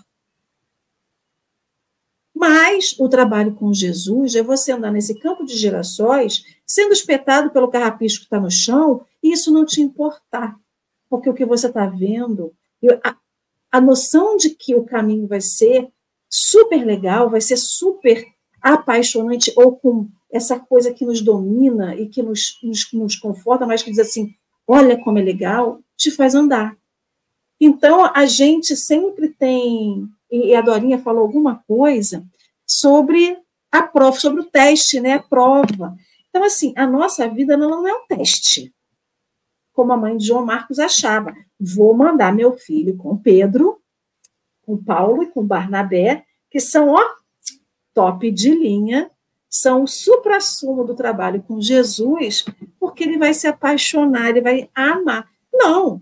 Mas o trabalho com Jesus é você andar nesse campo de girassóis, sendo espetado pelo carrapicho que está no chão, e isso não te importar. Porque o que você está vendo, a, a noção de que o caminho vai ser super legal, vai ser super apaixonante, ou com essa coisa que nos domina e que nos, nos, nos conforta, mas que diz assim: olha como é legal, te faz andar. Então, a gente sempre tem, e a Dorinha falou alguma coisa sobre a prova, sobre o teste, né, a prova. Então, assim, a nossa vida não é um teste, como a mãe de João Marcos achava. Vou mandar meu filho com Pedro, com Paulo e com Barnabé, que são, ó, top de linha, são o supra-sumo do trabalho com Jesus, porque ele vai se apaixonar, ele vai amar. Não,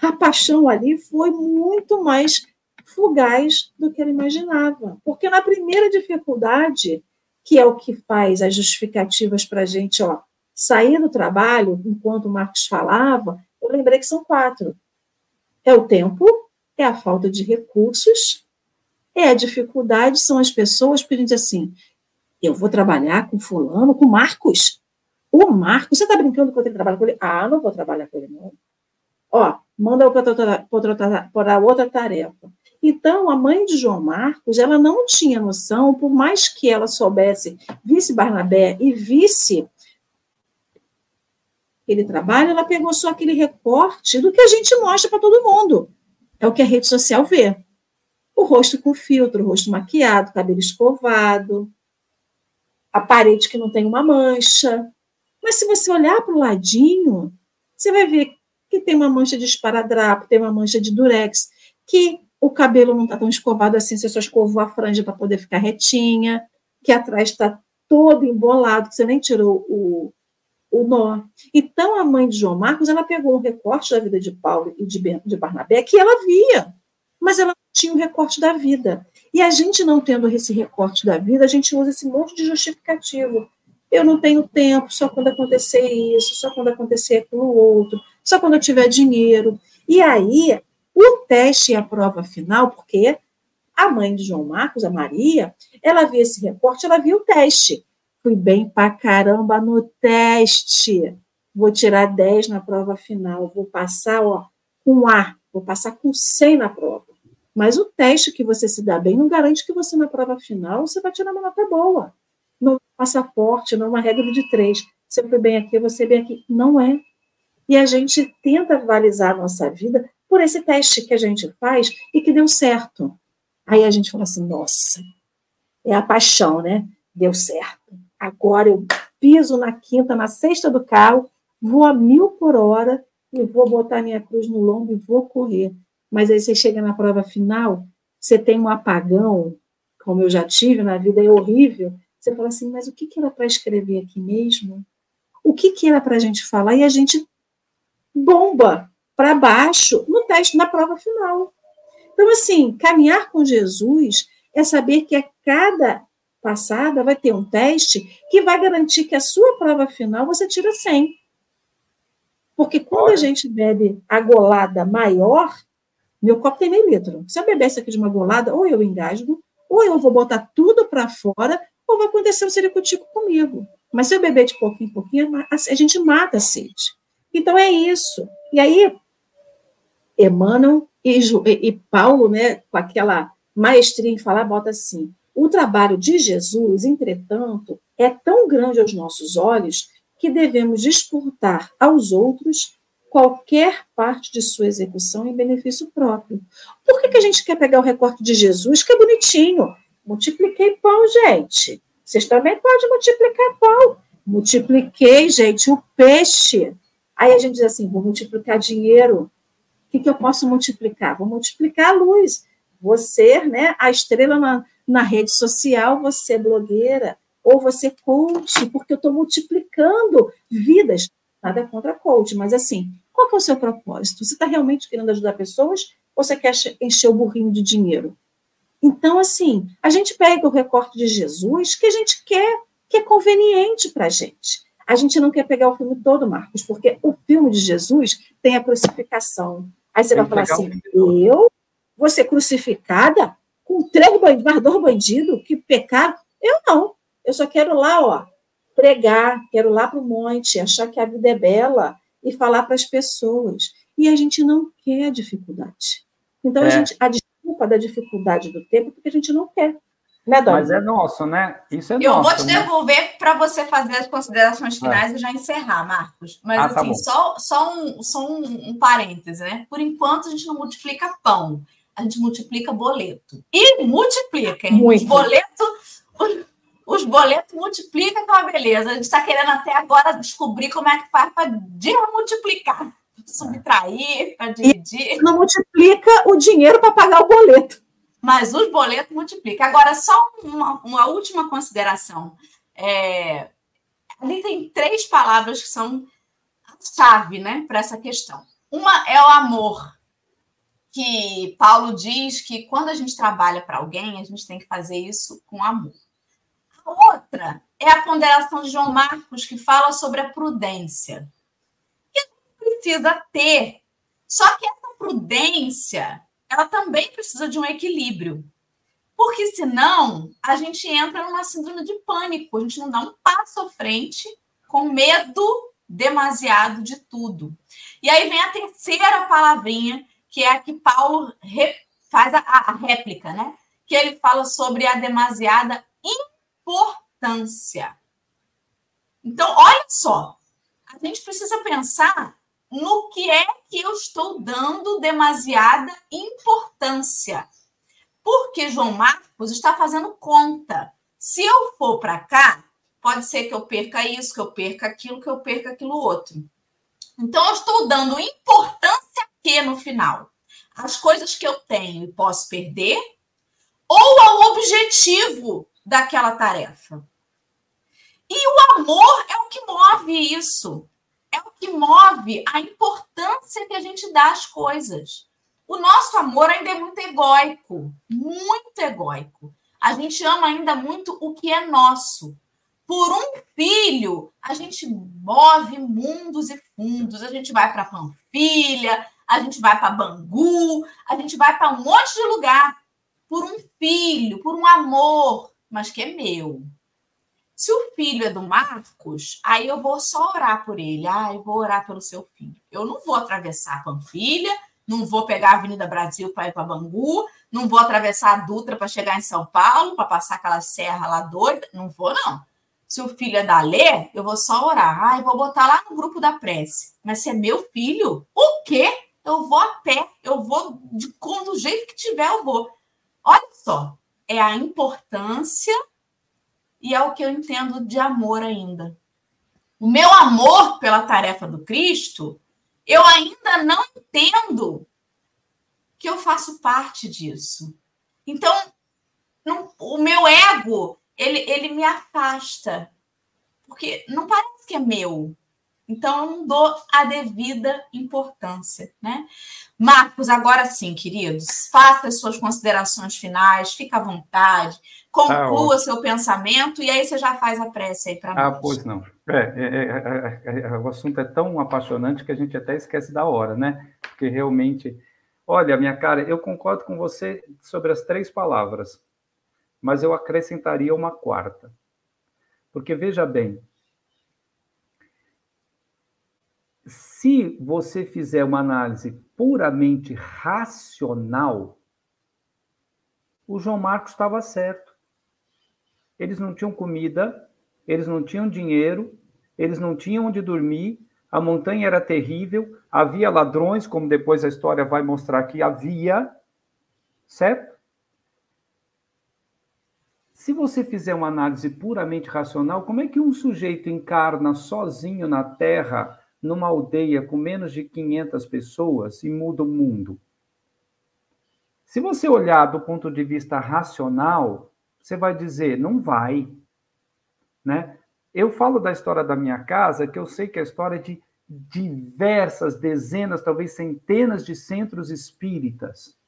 a paixão ali foi muito mais fugaz do que ele imaginava. Porque na primeira dificuldade, que é o que faz as justificativas para a gente ó, sair do trabalho, enquanto o Marcos falava, eu lembrei que são quatro. É o tempo, é a falta de recursos, é a dificuldade, são as pessoas pedindo assim, eu vou trabalhar com fulano, com Marcos. O Marcos, você está brincando que eu tenho que trabalhar com ele? Ah, não vou trabalhar com ele, não. Ó, manda para outra tarefa. Então, a mãe de João Marcos, ela não tinha noção, por mais que ela soubesse, visse Barnabé e visse aquele trabalho, ela pegou só aquele recorte do que a gente mostra para todo mundo. É o que a rede social vê. O rosto com filtro, o rosto maquiado, cabelo escovado, a parede que não tem uma mancha. Mas se você olhar para o ladinho, você vai ver que tem uma mancha de esparadrapo, tem uma mancha de durex, que o cabelo não está tão escovado assim, você só escovou a franja para poder ficar retinha, que atrás está todo embolado, que você nem tirou o, o nó. Então, a mãe de João Marcos, ela pegou um recorte da vida de Paulo e de, de Barnabé, que ela via, mas ela tinha o um recorte da vida. E a gente não tendo esse recorte da vida, a gente usa esse monte de justificativo. Eu não tenho tempo, só quando acontecer isso, só quando acontecer aquilo outro, só quando eu tiver dinheiro. E aí, o teste e a prova final, porque a mãe de João Marcos, a Maria, ela via esse recorte, ela via o teste. Fui bem pra caramba no teste. Vou tirar 10 na prova final, vou passar ó, com A, vou passar com 100 na prova. Mas o teste que você se dá bem não garante que você, na prova final, você vai tirar uma nota boa. Não é passaporte, não é uma regra de três. Você foi bem aqui, você bem aqui. Não é. E a gente tenta avalizar a nossa vida por esse teste que a gente faz e que deu certo. Aí a gente fala assim, nossa, é a paixão, né? Deu certo. Agora eu piso na quinta, na sexta do carro, vou a mil por hora e vou botar minha cruz no lombo e vou correr mas aí você chega na prova final, você tem um apagão, como eu já tive na vida, é horrível. Você fala assim, mas o que, que era para escrever aqui mesmo? O que, que era para a gente falar? E a gente bomba para baixo no teste, na prova final. Então, assim, caminhar com Jesus é saber que a cada passada vai ter um teste que vai garantir que a sua prova final você tira 100. Porque quando a gente bebe a golada maior, meu copo tem meio litro. Se eu beber essa aqui de uma golada, ou eu engasgo, ou eu vou botar tudo para fora, ou vai acontecer um sericutico comigo. Mas se eu beber de pouquinho em pouquinho, a gente mata a sede. Então é isso. E aí, Emmanuel e, e Paulo, né, com aquela maestria em falar, bota assim: o trabalho de Jesus, entretanto, é tão grande aos nossos olhos que devemos disputar aos outros qualquer parte de sua execução em benefício próprio. Por que, que a gente quer pegar o recorte de Jesus, que é bonitinho? Multipliquei pão, gente. Vocês também podem multiplicar pão. Multipliquei, gente, o peixe. Aí a gente diz assim: vou multiplicar dinheiro. O que, que eu posso multiplicar? Vou multiplicar a luz. Você, né, a estrela na, na rede social, você é blogueira, ou você coach, porque eu estou multiplicando vidas. Nada contra coach, mas assim, qual é o seu propósito? Você está realmente querendo ajudar pessoas ou você quer encher o burrinho de dinheiro? Então, assim, a gente pega o recorte de Jesus que a gente quer, que é conveniente para a gente. A gente não quer pegar o filme todo, Marcos, porque o filme de Jesus tem a crucificação. Aí você tem vai falar assim: eu vou ser crucificada com três bandidos, mais dois bandidos que pecaram? Eu não. Eu só quero lá, ó, pregar, quero lá para o monte, achar que a vida é bela e falar para as pessoas. E a gente não quer dificuldade. Então, é. a, gente, a desculpa da dificuldade do tempo é porque a gente não quer. Né, Dona? Mas é nosso, né? Isso é Eu nosso. Eu vou te né? devolver para você fazer as considerações é. finais é. e já encerrar, Marcos. Mas, ah, tá assim, só, só, um, só um, um parêntese, né? Por enquanto, a gente não multiplica pão, a gente multiplica boleto. E multiplica, hein? Muito. Boleto, os boletos multiplicam com a beleza. A gente está querendo até agora descobrir como é que faz para desmultiplicar, subtrair, para dividir. E não multiplica o dinheiro para pagar o boleto. Mas os boletos multiplicam. Agora, só uma, uma última consideração. É, ali tem três palavras que são a chave né, para essa questão. Uma é o amor, que Paulo diz que quando a gente trabalha para alguém, a gente tem que fazer isso com amor. Outra é a ponderação de João Marcos, que fala sobre a prudência. Que precisa ter. Só que essa prudência, ela também precisa de um equilíbrio. Porque senão a gente entra numa síndrome de pânico, a gente não dá um passo à frente com medo demasiado de tudo. E aí vem a terceira palavrinha, que é a que Paulo faz a, a réplica, né? Que ele fala sobre a demasiada importância. Então, olha só, a gente precisa pensar no que é que eu estou dando demasiada importância. Porque João Marcos está fazendo conta. Se eu for para cá, pode ser que eu perca isso, que eu perca aquilo, que eu perca aquilo outro. Então, eu estou dando importância que no final? As coisas que eu tenho e posso perder, ou ao objetivo daquela tarefa. E o amor é o que move isso. É o que move a importância que a gente dá às coisas. O nosso amor ainda é muito egóico, muito egóico. A gente ama ainda muito o que é nosso. Por um filho, a gente move mundos e fundos. A gente vai para Panfilha, a gente vai para Bangu, a gente vai para um monte de lugar. Por um filho, por um amor, mas que é meu. Se o filho é do Marcos, aí eu vou só orar por ele. Ah, eu vou orar pelo seu filho. Eu não vou atravessar a Panfilha, não vou pegar a Avenida Brasil para ir para Bangu, não vou atravessar a Dutra para chegar em São Paulo, para passar aquela serra lá doida. Não vou, não. Se o filho é da Lê, eu vou só orar. Ah, eu vou botar lá no grupo da prece. Mas se é meu filho, o quê? Eu vou a pé, eu vou de, do jeito que tiver, eu vou. Olha só, é a importância e é o que eu entendo de amor ainda. O meu amor pela tarefa do Cristo, eu ainda não entendo que eu faço parte disso. Então, não, o meu ego, ele, ele me afasta. Porque não parece que é meu. Então, eu não dou a devida importância, né? Marcos, agora sim, queridos, faça as suas considerações finais, fica à vontade, conclua ah, seu pensamento e aí você já faz a prece aí para nós. Ah, pois não. É é, é, é, é, o assunto é tão apaixonante que a gente até esquece da hora, né? Porque realmente. Olha, minha cara, eu concordo com você sobre as três palavras, mas eu acrescentaria uma quarta. Porque veja bem, se você fizer uma análise puramente racional, o João Marcos estava certo. Eles não tinham comida, eles não tinham dinheiro, eles não tinham onde dormir, a montanha era terrível, havia ladrões, como depois a história vai mostrar que havia, certo? Se você fizer uma análise puramente racional, como é que um sujeito encarna sozinho na Terra numa aldeia com menos de 500 pessoas e muda o mundo. Se você olhar do ponto de vista racional, você vai dizer, não vai. Né? Eu falo da história da minha casa, que eu sei que é a história de diversas, dezenas, talvez centenas de centros espíritas,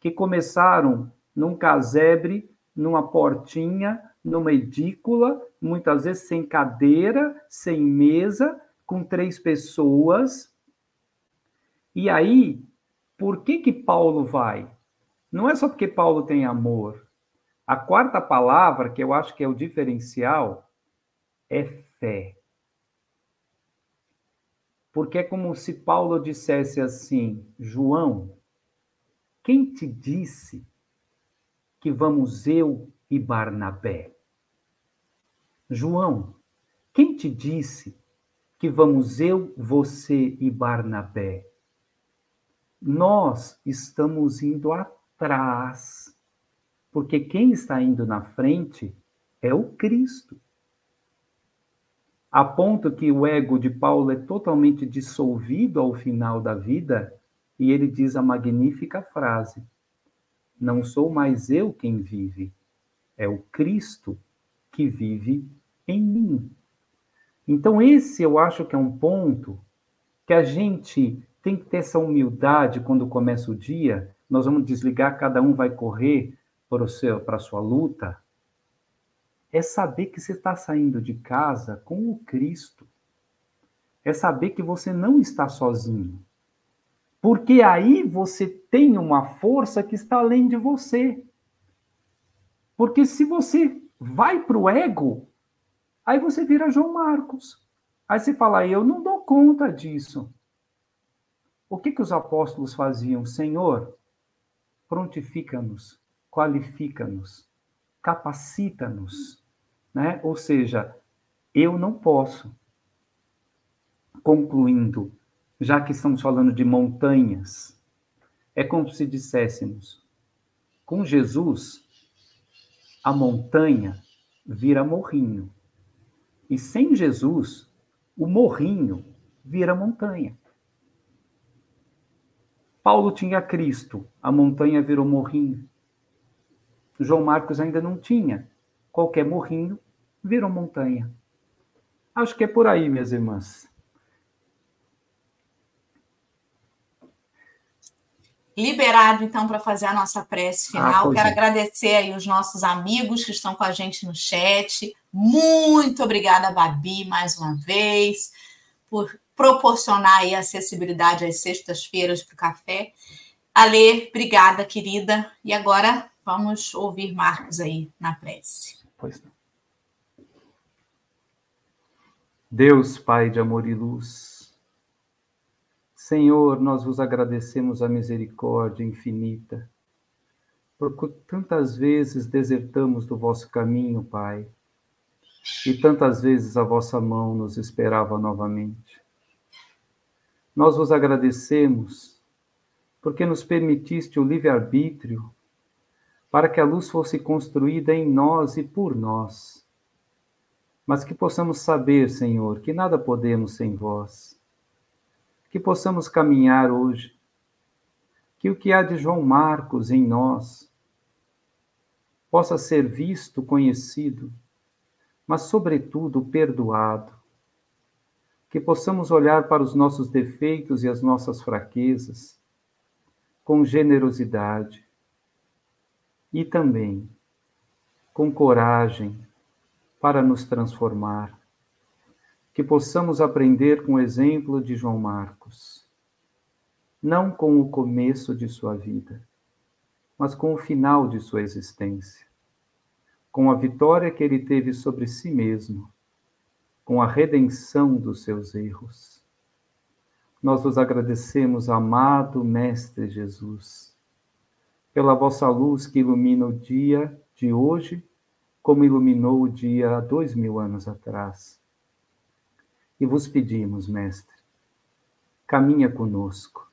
que começaram num casebre, numa portinha, numa edícula, muitas vezes sem cadeira, sem mesa, com três pessoas. E aí, por que que Paulo vai? Não é só porque Paulo tem amor. A quarta palavra, que eu acho que é o diferencial, é fé. Porque é como se Paulo dissesse assim: João, quem te disse que vamos eu e Barnabé? João, quem te disse que vamos eu, você e Barnabé. Nós estamos indo atrás, porque quem está indo na frente é o Cristo. A ponto que o ego de Paulo é totalmente dissolvido ao final da vida, e ele diz a magnífica frase: Não sou mais eu quem vive, é o Cristo que vive em mim. Então, esse eu acho que é um ponto que a gente tem que ter essa humildade quando começa o dia. Nós vamos desligar, cada um vai correr para, o seu, para a sua luta. É saber que você está saindo de casa com o Cristo. É saber que você não está sozinho. Porque aí você tem uma força que está além de você. Porque se você vai para o ego, Aí você vira João Marcos. Aí você fala, eu não dou conta disso. O que, que os apóstolos faziam? Senhor, prontifica-nos, qualifica-nos, capacita-nos. Né? Ou seja, eu não posso. Concluindo, já que estamos falando de montanhas, é como se disséssemos: com Jesus, a montanha vira morrinho e sem Jesus, o morrinho vira montanha. Paulo tinha Cristo, a montanha virou morrinho. João Marcos ainda não tinha. Qualquer morrinho virou montanha. Acho que é por aí, minhas irmãs. Liberado, então, para fazer a nossa prece ah, final. Ah, Quero é. agradecer aí os nossos amigos que estão com a gente no chat. Muito obrigada, Babi, mais uma vez, por proporcionar aí acessibilidade às sextas-feiras para o café. Ale, obrigada, querida. E agora vamos ouvir Marcos aí na prece. Pois não. Deus, Pai de amor e luz, Senhor, nós vos agradecemos a misericórdia infinita, porque tantas vezes desertamos do vosso caminho, Pai, e tantas vezes a vossa mão nos esperava novamente. Nós vos agradecemos porque nos permitiste o livre-arbítrio para que a luz fosse construída em nós e por nós. Mas que possamos saber, Senhor, que nada podemos sem vós que possamos caminhar hoje, que o que há de João Marcos em nós possa ser visto, conhecido, mas, sobretudo, perdoado. que possamos olhar para os nossos defeitos e as nossas fraquezas com generosidade e também com coragem para nos transformar. Que possamos aprender com o exemplo de João Marcos, não com o começo de sua vida, mas com o final de sua existência, com a vitória que ele teve sobre si mesmo com a redenção dos seus erros. Nós vos agradecemos, amado Mestre Jesus, pela vossa luz que ilumina o dia de hoje, como iluminou o dia há dois mil anos atrás. E vos pedimos, Mestre, caminha conosco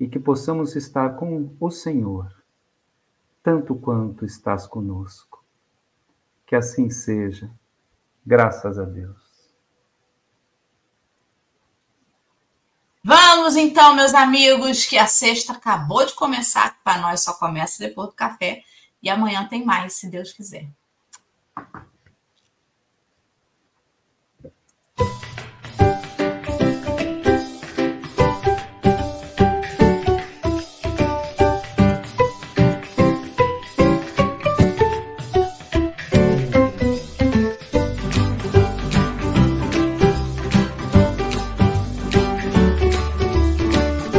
e que possamos estar com o Senhor, tanto quanto estás conosco. Que assim seja Graças a Deus. Vamos então, meus amigos, que a sexta acabou de começar, para nós só começa depois do café, e amanhã tem mais, se Deus quiser.